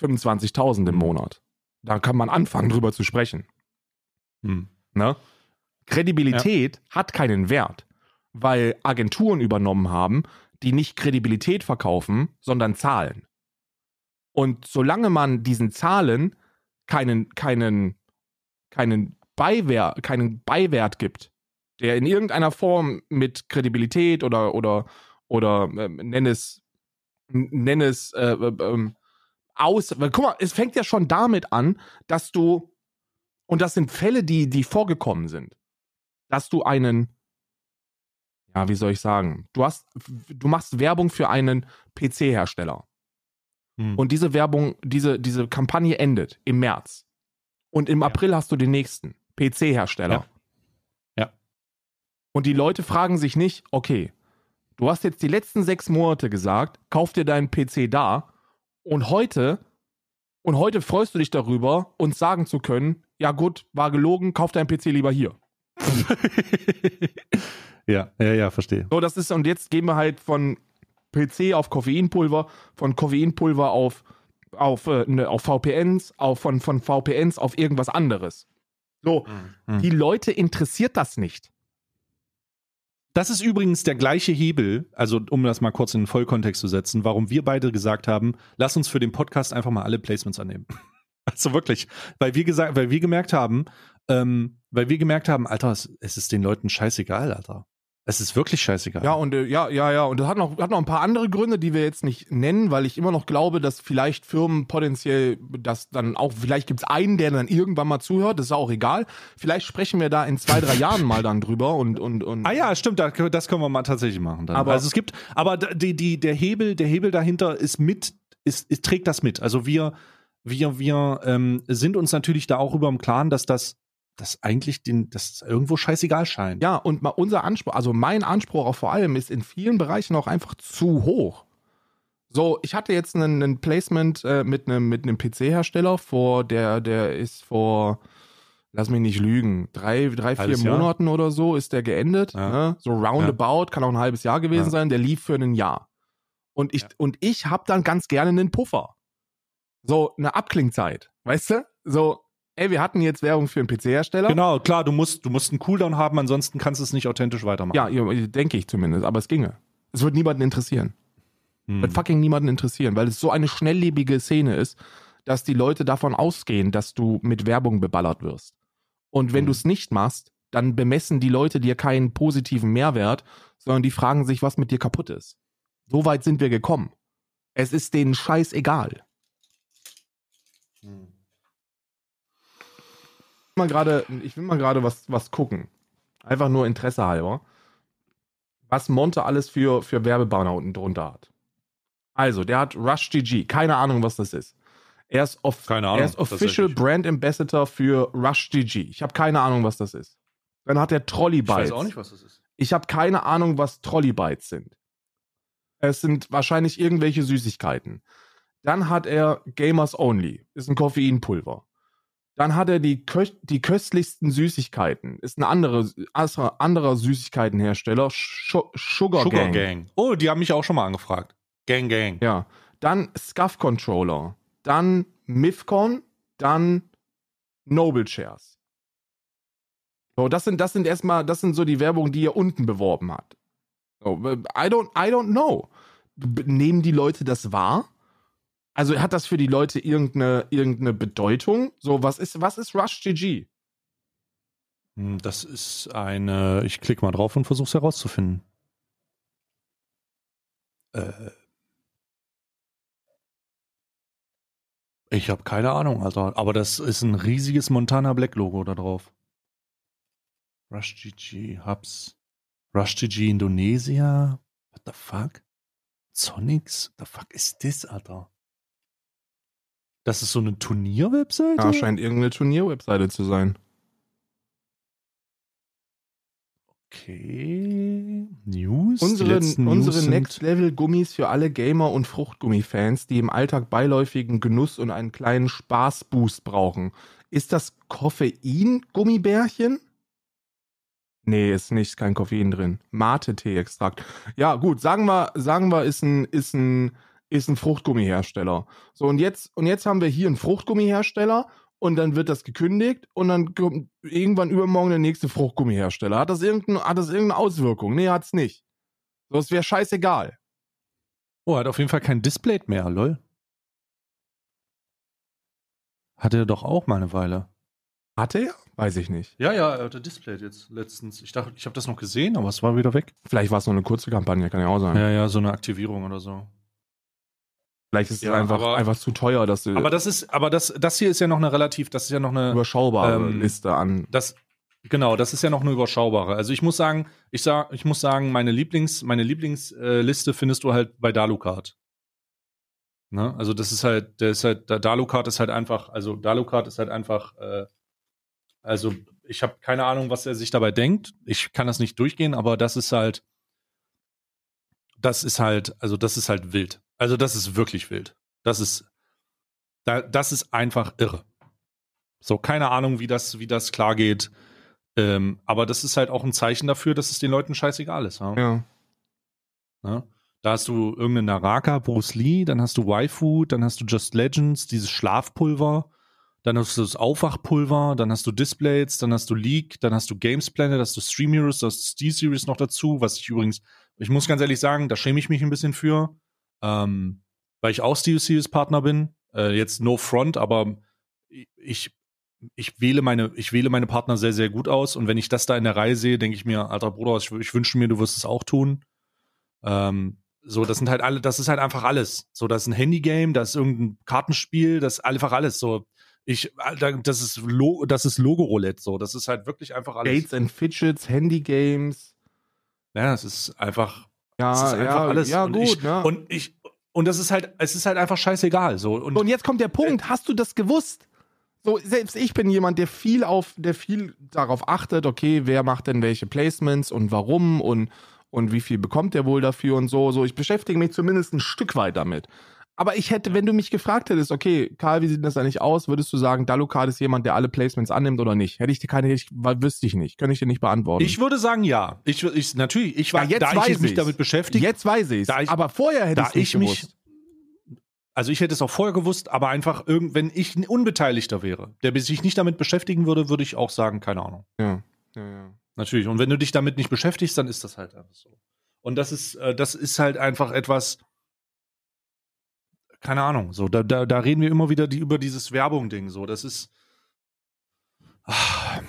25.000 im Monat. Da kann man anfangen, drüber zu sprechen.
Hm.
Ne? Kredibilität hat keinen Wert, weil Agenturen übernommen haben, die nicht Kredibilität verkaufen, sondern Zahlen. Und solange man diesen Zahlen keinen, keinen, keinen, Beiwert, keinen Beiwert gibt, der in irgendeiner Form mit Kredibilität oder, oder, oder ähm, nenn es, nenn es äh, äh, ähm, aus. Guck mal, es fängt ja schon damit an, dass du, und das sind Fälle, die, die vorgekommen sind, dass du einen, ja, wie soll ich sagen, du hast, du machst Werbung für einen PC-Hersteller.
Hm.
Und diese Werbung, diese, diese Kampagne endet im März. Und im
Ja.
April hast du den nächsten PC-Hersteller.
Ja. Ja.
Und die Leute fragen sich nicht, okay, du hast jetzt die letzten sechs Monate gesagt, kauf dir deinen PC da und heute, und heute freust du dich darüber, uns sagen zu können, ja gut, war gelogen, kauf deinen PC lieber hier.
ja, ja, ja, verstehe.
So, das ist, und jetzt gehen wir halt von PC auf Koffeinpulver, von Koffeinpulver auf, auf, äh, ne, auf VPNs, auf, von, von VPNs auf irgendwas anderes. So,
Hm.
die Leute interessiert das nicht.
Das ist übrigens der gleiche Hebel, also um das mal kurz in den Vollkontext zu setzen, warum wir beide gesagt haben, lass uns für den Podcast einfach mal alle Placements annehmen. Also wirklich, weil wir gesagt, weil wir gemerkt haben, ähm, weil wir gemerkt haben, Alter, es, es ist den Leuten scheißegal, Alter. Es ist wirklich scheißegal.
Ja, und äh, ja, ja, ja. Und das hat noch, hat noch ein paar andere Gründe, die wir jetzt nicht nennen, weil ich immer noch glaube, dass vielleicht Firmen potenziell das dann auch, vielleicht gibt es einen, der dann irgendwann mal zuhört, das ist auch egal. Vielleicht sprechen wir da in zwei, drei Jahren mal dann drüber und, und, und.
Ah ja, stimmt, da- das können wir mal tatsächlich machen. Dann.
Aber-
also es gibt, aber die, die, der Hebel, der Hebel dahinter ist mit, ist, ist trägt das mit. Also wir, wir, wir ähm, sind uns natürlich da auch über im Klaren, dass das, das eigentlich den, das irgendwo scheißegal scheint.
Ja, und mal unser Anspruch, also mein Anspruch auch vor allem, ist in vielen Bereichen auch einfach zu hoch. So, ich hatte jetzt einen, einen Placement äh, mit einem mit einem PC-Hersteller vor, der, der ist vor, lass mich nicht lügen, drei, drei vier
Jahr?
Monaten oder so ist der geendet.
Ja.
Ne? So roundabout, kann auch ein halbes Jahr gewesen
Ja.
sein, der lief für ein Jahr. Und ich,
Ja.
und ich habe dann ganz gerne einen Puffer. So, eine Abklingzeit, weißt du? So, ey, wir hatten jetzt Werbung für einen PC-Hersteller.
Genau, klar, du musst, du musst einen Cooldown haben, ansonsten kannst du es nicht authentisch weitermachen.
Ja, denke ich zumindest, aber es ginge. Es wird niemanden interessieren.
Hm.
Wird fucking niemanden interessieren, weil es so eine schnelllebige Szene ist, dass die Leute davon ausgehen, dass du mit Werbung beballert wirst. Und wenn
Mhm.
du es nicht machst, dann bemessen die Leute dir keinen positiven Mehrwert, sondern die fragen sich, was mit dir kaputt ist. So weit sind wir gekommen. Es ist denen scheißegal. Mal gerade, ich will mal gerade was, was gucken. Einfach nur Interesse halber. Was Monte alles für, für Werbebanner unten drunter hat. Also, der hat Rush GG. Keine Ahnung, was das ist. Er ist, off
Keine Ahnung,
er ist Official. Brand Ambassador für Rush GG. Ich habe keine Ahnung, was das ist. Dann hat er Trolley
Ich weiß auch nicht, was das ist.
Ich habe keine Ahnung, was Trolley Bites sind. Es sind wahrscheinlich irgendwelche Süßigkeiten. Dann hat er Gamers Only, ist ein Koffeinpulver. Dann hat er die, Kö die köstlichsten Süßigkeiten, ist ein andere, anderer, Süßigkeitenhersteller, Sch- Sugar,
Sugar
Gang.
Gang. Oh, die haben mich auch schon mal angefragt. Gang Gang.
Ja. Dann Scuff Controller, dann Mifcon, dann Noble Shares. So, das sind, das sind erstmal, das sind so die Werbung, die er unten beworben hat. So, I don't, I don't know. Nehmen die Leute das wahr? Also hat das für die Leute irgendeine, irgendeine Bedeutung? So, was ist, was ist Rush GG?
Hm, Das ist eine. Ich klicke mal drauf und versuche es herauszufinden. Äh. Ich habe keine Ahnung, Alter. Aber das ist ein riesiges Montana Black Logo da drauf. Rush GG, Hubs. Rush GG Indonesia. What the fuck? Sonics? What the fuck ist das, Alter? Das ist so eine Turnier-Webseite?
Ja, scheint irgendeine Turnierwebseite zu sein.
Okay. News.
Unsere, unsere
sind-
Next Level Gummis für alle Gamer und Fruchtgummi-Fans, die im Alltag beiläufigen Genuss und einen kleinen Spaßboost brauchen. Ist das Koffein-Gummibärchen? Nee, ist nicht, kein Koffein drin. Mate-Tee-Extrakt. Ja, gut, sagen wir, sagen wir, ist ein, ist ein, ist ein Fruchtgummihersteller. So, und jetzt, und jetzt haben wir hier einen Fruchtgummihersteller und dann wird das gekündigt und dann kommt irgendwann übermorgen der nächste Fruchtgummihersteller. Hat das irgendeine, hat das irgendeine Auswirkung? Nee, hat's nicht. So, es wäre scheißegal.
Oh, er hat auf jeden Fall kein Display mehr, lol. Hatte er doch auch mal eine Weile.
Hatte er? Weiß ich nicht.
Ja, ja, er hatte Display jetzt letztens. Ich dachte, ich habe das noch gesehen, aber es war wieder weg.
Vielleicht war es nur eine kurze Kampagne, kann ja auch sein.
Ja, ja, so eine Aktivierung oder so.
Vielleicht ist es
Ja,
einfach,
aber-
einfach zu teuer, dass du
Aber das ist, aber das, das hier ist ja noch eine relativ, das ist ja noch eine,
überschaubare
ähm,
Liste an.
das, genau, das ist ja noch eine überschaubare. Also ich muss sagen, ich sag, ich muss sagen, meine Lieblings, meine Lieblingsliste äh, findest du halt bei Dalucard. Ne? Also das ist halt, der ist halt, der Dalucard ist halt einfach, also Dalucard ist halt einfach, äh, also ich habe keine Ahnung, was er sich dabei denkt. Ich kann das nicht durchgehen, aber das ist halt, das ist halt, also das ist halt wild. Also das ist wirklich wild. Das ist, da, das ist einfach irre. So, keine Ahnung, wie das, wie das klar geht. Ähm, aber das ist halt auch ein Zeichen dafür, dass es den Leuten scheißegal ist. Ja?
Ja.
Ne? Da hast du irgendeinen Naraka, Bruce Lee, dann hast du Waifu, dann hast du Just Legends, dieses Schlafpulver, dann hast du das Aufwachpulver, dann hast du Displays, dann hast du League, dann hast du Games Planet, dann hast du Stream Heroes, dann hast du Steel Series noch dazu, was ich übrigens, ich muss ganz ehrlich sagen, da schäme ich mich ein bisschen für, ähm, weil ich auch Steel Series Partner bin. Äh, jetzt no front, aber ich, ich wähle meine, ich wähle meine Partner sehr, sehr gut aus. Und wenn ich das da in der Reihe sehe, denke ich mir, alter Bruder, ich, ich wünsche mir, du wirst es auch tun. Ähm, so, das sind halt alle, das ist halt einfach alles. So, das ist ein Handygame, das ist irgendein Kartenspiel, das ist einfach alles. So, ich, das ist Lo das ist Logo-Roulette, so, das ist halt wirklich einfach alles.
Gates and Fidgets, Handy Games.
Ja, es ist einfach,
Ja,
es ist einfach
ja,
alles.
ja
und
gut.
Ich,
ne?
Und ich, und das ist halt, es ist halt einfach scheißegal. So, und,
Und jetzt kommt der Punkt, hast du das gewusst? So, selbst ich bin jemand, der viel auf, der viel darauf achtet, okay, wer macht denn welche Placements und warum und, und wie viel bekommt der wohl dafür und so. So, ich beschäftige mich zumindest ein Stück weit damit. Aber ich hätte, wenn du mich gefragt hättest, okay, Karl, wie sieht das eigentlich aus? Würdest du sagen, Dalukad ist jemand, der alle Placements annimmt oder nicht? Hätte ich dir keine, ich, wüsste ich nicht. Könnte ich dir nicht beantworten.
ich würde sagen, ja. Ich, ich natürlich, ich war,
Ja, jetzt
da
weiß
ich mich
ich's.
damit beschäftigt,
Jetzt weiß ich
Da ich-
aber vorher hätte
da
ich
ich mich,
gewusst.
also ich hätte es auch vorher gewusst, aber einfach irgend, wenn ich ein Unbeteiligter wäre, der sich nicht damit beschäftigen würde, würde ich auch sagen, keine Ahnung.
Ja. Ja, ja.
Natürlich. Und wenn du dich damit nicht beschäftigst, dann ist das halt einfach so. Und das ist, äh, das ist halt einfach etwas, keine Ahnung, so, da, da, da reden wir immer wieder die, über dieses Werbung-Ding, so, das ist, ah,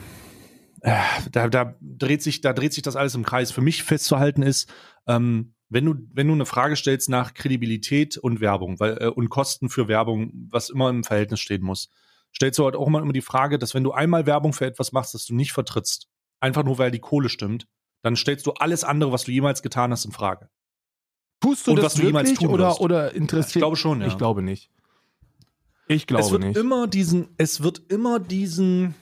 äh, da, da dreht sich, da dreht sich das alles im Kreis. Für mich festzuhalten ist, ähm, wenn du, wenn du eine Frage stellst nach Kredibilität und Werbung, weil, äh, und Kosten für Werbung, was immer im Verhältnis stehen muss, stellst du halt auch immer, immer die Frage, dass wenn du einmal Werbung für etwas machst, das du nicht vertrittst, einfach nur weil die Kohle stimmt, dann stellst du alles andere, was du jemals getan hast, in Frage.
Tust du
Und
das
was du jemals
wirklich
tun
oder,
wirst.
oder interessiert?
Ich glaube schon, ja.
Ich glaube nicht. Ich glaube
es wird
nicht.
immer diesen, es wird immer diesen,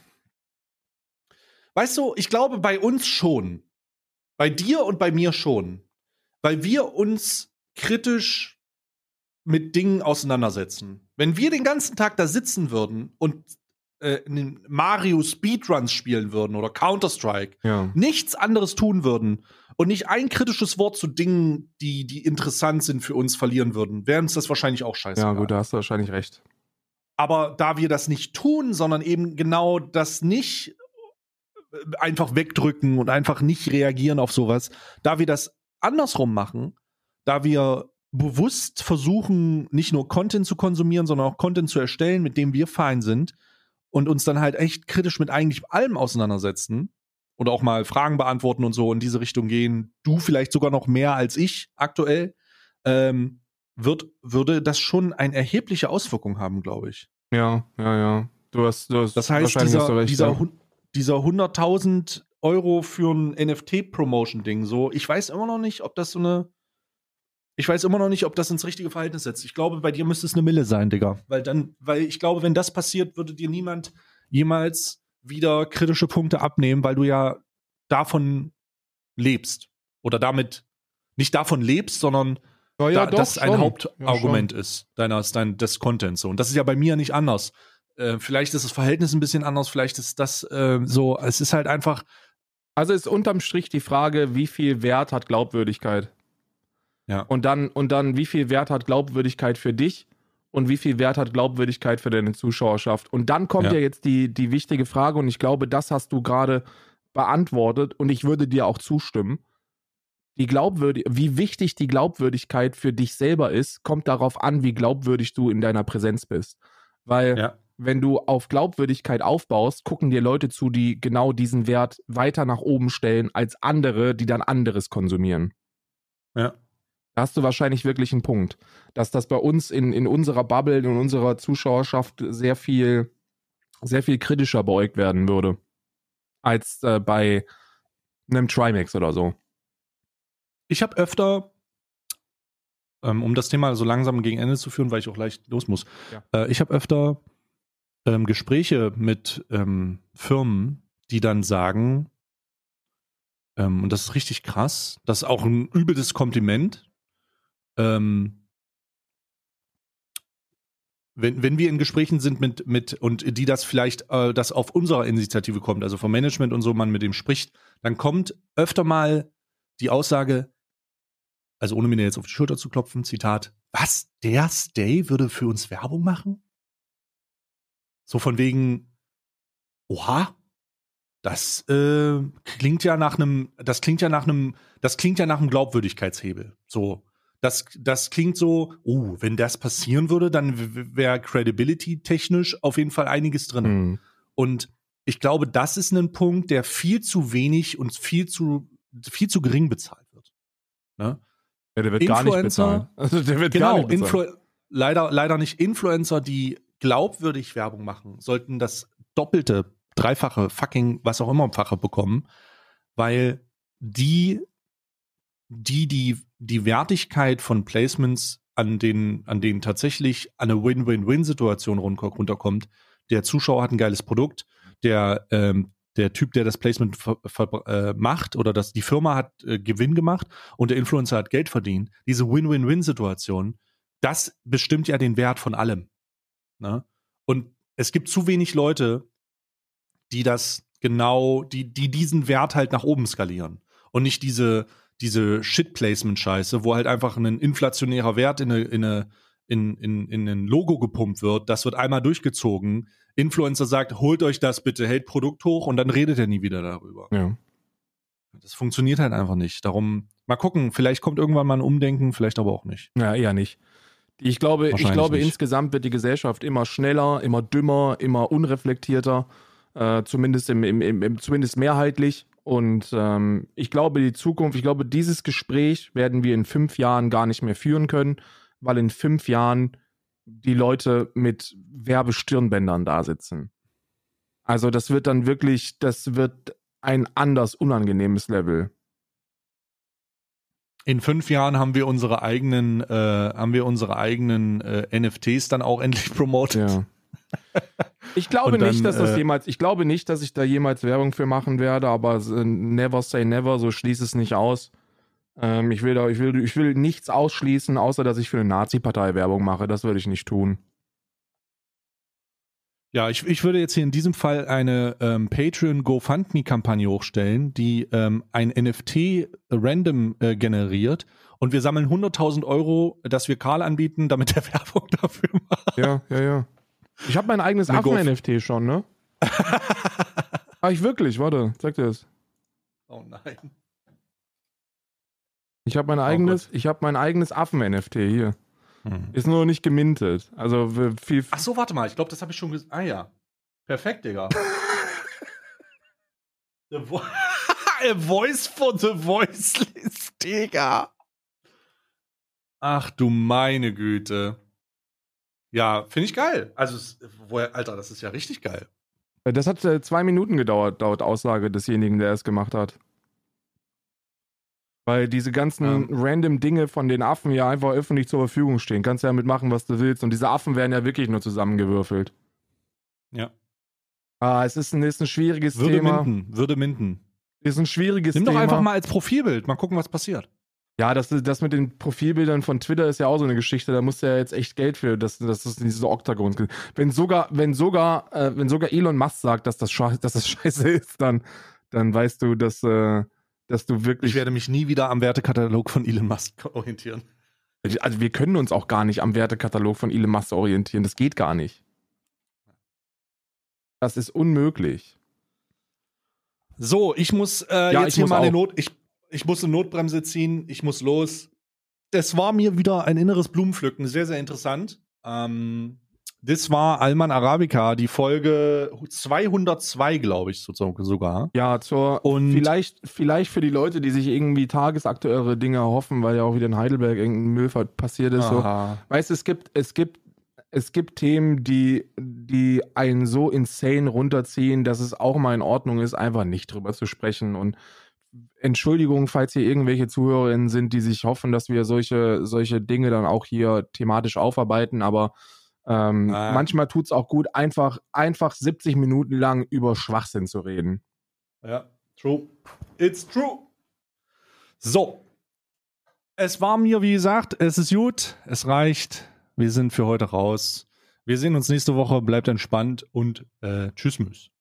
weißt du, ich glaube bei uns schon, bei dir und bei mir schon, weil wir uns kritisch mit Dingen auseinandersetzen. Wenn wir den ganzen Tag da sitzen würden und äh, Mario Speedruns spielen würden oder Counter-Strike,
ja.
nichts anderes tun würden und nicht ein kritisches Wort zu Dingen, die, die interessant sind für uns verlieren würden, wäre uns das wahrscheinlich auch scheiße.
ja, gut, da hast du wahrscheinlich recht.
Aber da wir das nicht tun, sondern eben genau das nicht äh, einfach wegdrücken und einfach nicht reagieren auf sowas, da wir das andersrum machen, da wir bewusst versuchen, nicht nur Content zu konsumieren, sondern auch Content zu erstellen, mit dem wir fein sind und uns dann halt echt kritisch mit eigentlich allem auseinandersetzen oder auch mal Fragen beantworten und so in diese Richtung gehen, du vielleicht sogar noch mehr als ich aktuell, ähm, wird, würde das schon eine erhebliche Auswirkung haben, glaube ich.
Ja, ja, ja. Du hast, du hast
Das heißt,
wahrscheinlich
dieser,
recht,
dieser,
ja.
dieser 100.000 Euro für ein NFT-Promotion-Ding, so, ich weiß immer noch nicht, ob das so eine, ich weiß immer noch nicht, ob das ins richtige Verhältnis setzt. Ich glaube, bei dir müsste es eine Mille sein, Digga. Weil dann, weil ich glaube, wenn das passiert, würde dir niemand jemals wieder kritische Punkte abnehmen, weil du ja davon lebst. Oder damit nicht davon lebst, sondern
Ja, ja,
da, das ein
schon.
Hauptargument ist deines, dein, des Contents. Und das ist ja bei mir nicht anders. Äh, vielleicht ist das Verhältnis ein bisschen anders, vielleicht ist das äh, so, es ist halt einfach,
Also ist unterm Strich die Frage, wie viel Wert hat Glaubwürdigkeit?
Ja.
Und dann, und dann, wie viel Wert hat Glaubwürdigkeit für dich und wie viel Wert hat Glaubwürdigkeit für deine Zuschauerschaft? Und dann kommt ja,
Ja.
jetzt die, die wichtige Frage, und ich glaube, das hast du gerade beantwortet, und ich würde dir auch zustimmen. Die Glaubwürdig wie wichtig die Glaubwürdigkeit für dich selber ist, kommt darauf an, wie glaubwürdig du in deiner Präsenz bist. Weil
ja,
wenn du auf Glaubwürdigkeit aufbaust, gucken dir Leute zu, die genau diesen Wert weiter nach oben stellen als andere, die dann anderes konsumieren.
ja.
Hast du wahrscheinlich wirklich einen Punkt, dass das bei uns in, in unserer Bubble, in unserer Zuschauerschaft sehr viel, sehr viel kritischer beäugt werden würde als äh, bei einem Trimax oder so.
Ich habe öfter, ähm, um das Thema so langsam gegen Ende zu führen, weil ich auch leicht los muss,
Ja.
äh, ich habe öfter ähm, Gespräche mit ähm, Firmen, die dann sagen, ähm, und das ist richtig krass, das ist auch ein übles Kompliment, ähm, wenn, wenn wir in Gesprächen sind mit, mit und die das vielleicht, äh, das auf unserer Initiative kommt, also vom Management und so, man mit dem spricht, dann kommt öfter mal die Aussage, also ohne mir jetzt auf die Schulter zu klopfen, Zitat, was, der Stay würde für uns Werbung machen? So von wegen, oha, das äh, klingt ja nach einem, das klingt ja nach einem, das klingt ja nach einem Glaubwürdigkeitshebel. So, das, das klingt so, oh, wenn das passieren würde, dann wäre Credibility technisch auf jeden Fall einiges drin.
Hm.
Und ich glaube, das ist ein Punkt, der viel zu wenig und viel zu, viel zu gering bezahlt wird. Ne?
Ja, der wird gar nicht
Influencer-
bezahlt. Also der wird gar
Genau,
nicht bezahlt.
Influ leider, leider nicht Influencer, die glaubwürdig Werbung machen, sollten das doppelte, dreifache, fucking, was auch immer Fache bekommen, weil die, die, die, die Wertigkeit von Placements an den, an denen tatsächlich eine Win-Win-Win-Situation run- runterkommt. Der Zuschauer hat ein geiles Produkt, der, ähm, der Typ, der das Placement äh, macht oder das, die Firma hat äh, Gewinn gemacht und der Influencer hat Geld verdient. Diese Win-Win-Win-Situation, das bestimmt ja den Wert von allem. Ne? Und es gibt zu wenig Leute, die das genau, die, die diesen Wert halt nach oben skalieren. Und nicht diese, diese Shit-Placement-Scheiße, wo halt einfach ein inflationärer Wert in, eine, in, eine, in, in, in ein Logo gepumpt wird. Das wird einmal durchgezogen. Influencer sagt, holt euch das bitte, hält Produkt hoch und dann redet er nie wieder darüber.
Ja.
Das funktioniert halt einfach nicht. Darum, mal gucken, vielleicht kommt irgendwann mal ein Umdenken, vielleicht aber auch nicht.
ja, eher nicht. Ich glaube, ich glaube
nicht.
insgesamt wird die Gesellschaft immer schneller, immer dümmer, immer unreflektierter. Äh, zumindest, im, im, im, zumindest mehrheitlich. Und ähm, ich glaube, die Zukunft, ich glaube, dieses Gespräch werden wir in fünf Jahren gar nicht mehr führen können, weil in fünf Jahren die Leute mit Werbestirnbändern da sitzen. Also das wird dann wirklich, das wird ein anders unangenehmes Level.
In fünf Jahren haben wir unsere eigenen, äh, haben wir unsere eigenen äh, NFTs dann auch endlich promotet. Ja.
Ich glaube dann, nicht, dass das äh, jemals, ich glaube nicht, dass ich da jemals Werbung für machen werde, aber äh, never say never, so schließe es nicht aus. Ähm, ich, will da, ich, will, ich will nichts ausschließen, außer dass ich für eine Nazi-Partei Werbung mache. Das würde ich nicht tun.
Ja, ich, ich würde jetzt hier in diesem Fall eine ähm, Patreon-GoFundMe-Kampagne hochstellen, die ähm, ein NFT random äh, generiert und wir sammeln 100.000 Euro, das wir Karl anbieten, damit er Werbung dafür macht.
Ja, ja, ja. Ich habe mein eigenes Affen-NFT schon, ne? ah, ich wirklich, warte, zeig dir das. Oh nein. Ich habe mein oh eigenes, oh ich habe mein eigenes Affen-NFT hier. Hm. Ist nur nicht gemintet. Also viel.
Ach so, warte mal. Ich glaube, das habe ich schon gesagt. Ah ja. Perfekt, Digga. the, vo A voice for the voiceless, Digga. Ach du meine Güte. Ja, finde ich geil. Also, woher, Alter, das ist ja richtig geil.
Das hat äh, zwei Minuten gedauert, laut Aussage desjenigen, der es gemacht hat. Weil diese ganzen ähm. random Dinge von den Affen ja einfach öffentlich zur Verfügung stehen. Kannst ja mitmachen, was du willst. Und diese Affen werden ja wirklich nur zusammengewürfelt.
Ja.
Ah, es ist ein, ist ein schwieriges
würde
Thema.
Minden, würde minden.
Ist ein schwieriges
Nimm
Thema.
Nimm doch einfach mal als Profilbild. Mal gucken, was passiert.
Ja, das, das mit den Profilbildern von Twitter ist ja auch so eine Geschichte. Da musst du ja jetzt echt Geld für, dass, das diese Oktagons gibt. Wenn sogar, wenn sogar, äh, wenn sogar Elon Musk sagt, dass das, dass das scheiße ist, dann, dann weißt du, dass, äh, dass du wirklich.
Ich werde mich nie wieder am Wertekatalog von Elon Musk orientieren.
Also wir können uns auch gar nicht am Wertekatalog von Elon Musk orientieren. Das geht gar nicht. Das ist unmöglich.
So, ich muss äh, ja, jetzt ich hier muss mal eine Not. Ich, ich muss eine Notbremse ziehen. Ich muss los. Es war mir wieder ein inneres Blumenpflücken. Sehr, sehr interessant. Ähm, das war Alman Arabica, die Folge 202, glaube ich, sogar.
Ja, zur und vielleicht, vielleicht für die Leute, die sich irgendwie tagesaktuellere Dinge hoffen, weil ja auch wieder in Heidelberg irgendein Müll passiert ist. So. Weißt du, es gibt, es gibt, es gibt Themen, die, die einen so insane runterziehen, dass es auch mal in Ordnung ist, einfach nicht drüber zu sprechen. Und Entschuldigung, falls hier irgendwelche Zuhörerinnen sind, die sich hoffen, dass wir solche, solche Dinge dann auch hier thematisch aufarbeiten, aber ähm, ah. Manchmal tut es auch gut, einfach, einfach 70 Minuten lang über Schwachsinn zu reden.
Ja, true. It's true. So. Es war mir, wie gesagt, es ist gut, es reicht. Wir sind für heute raus. Wir sehen uns nächste Woche. Bleibt entspannt und äh, tschüss, Müs.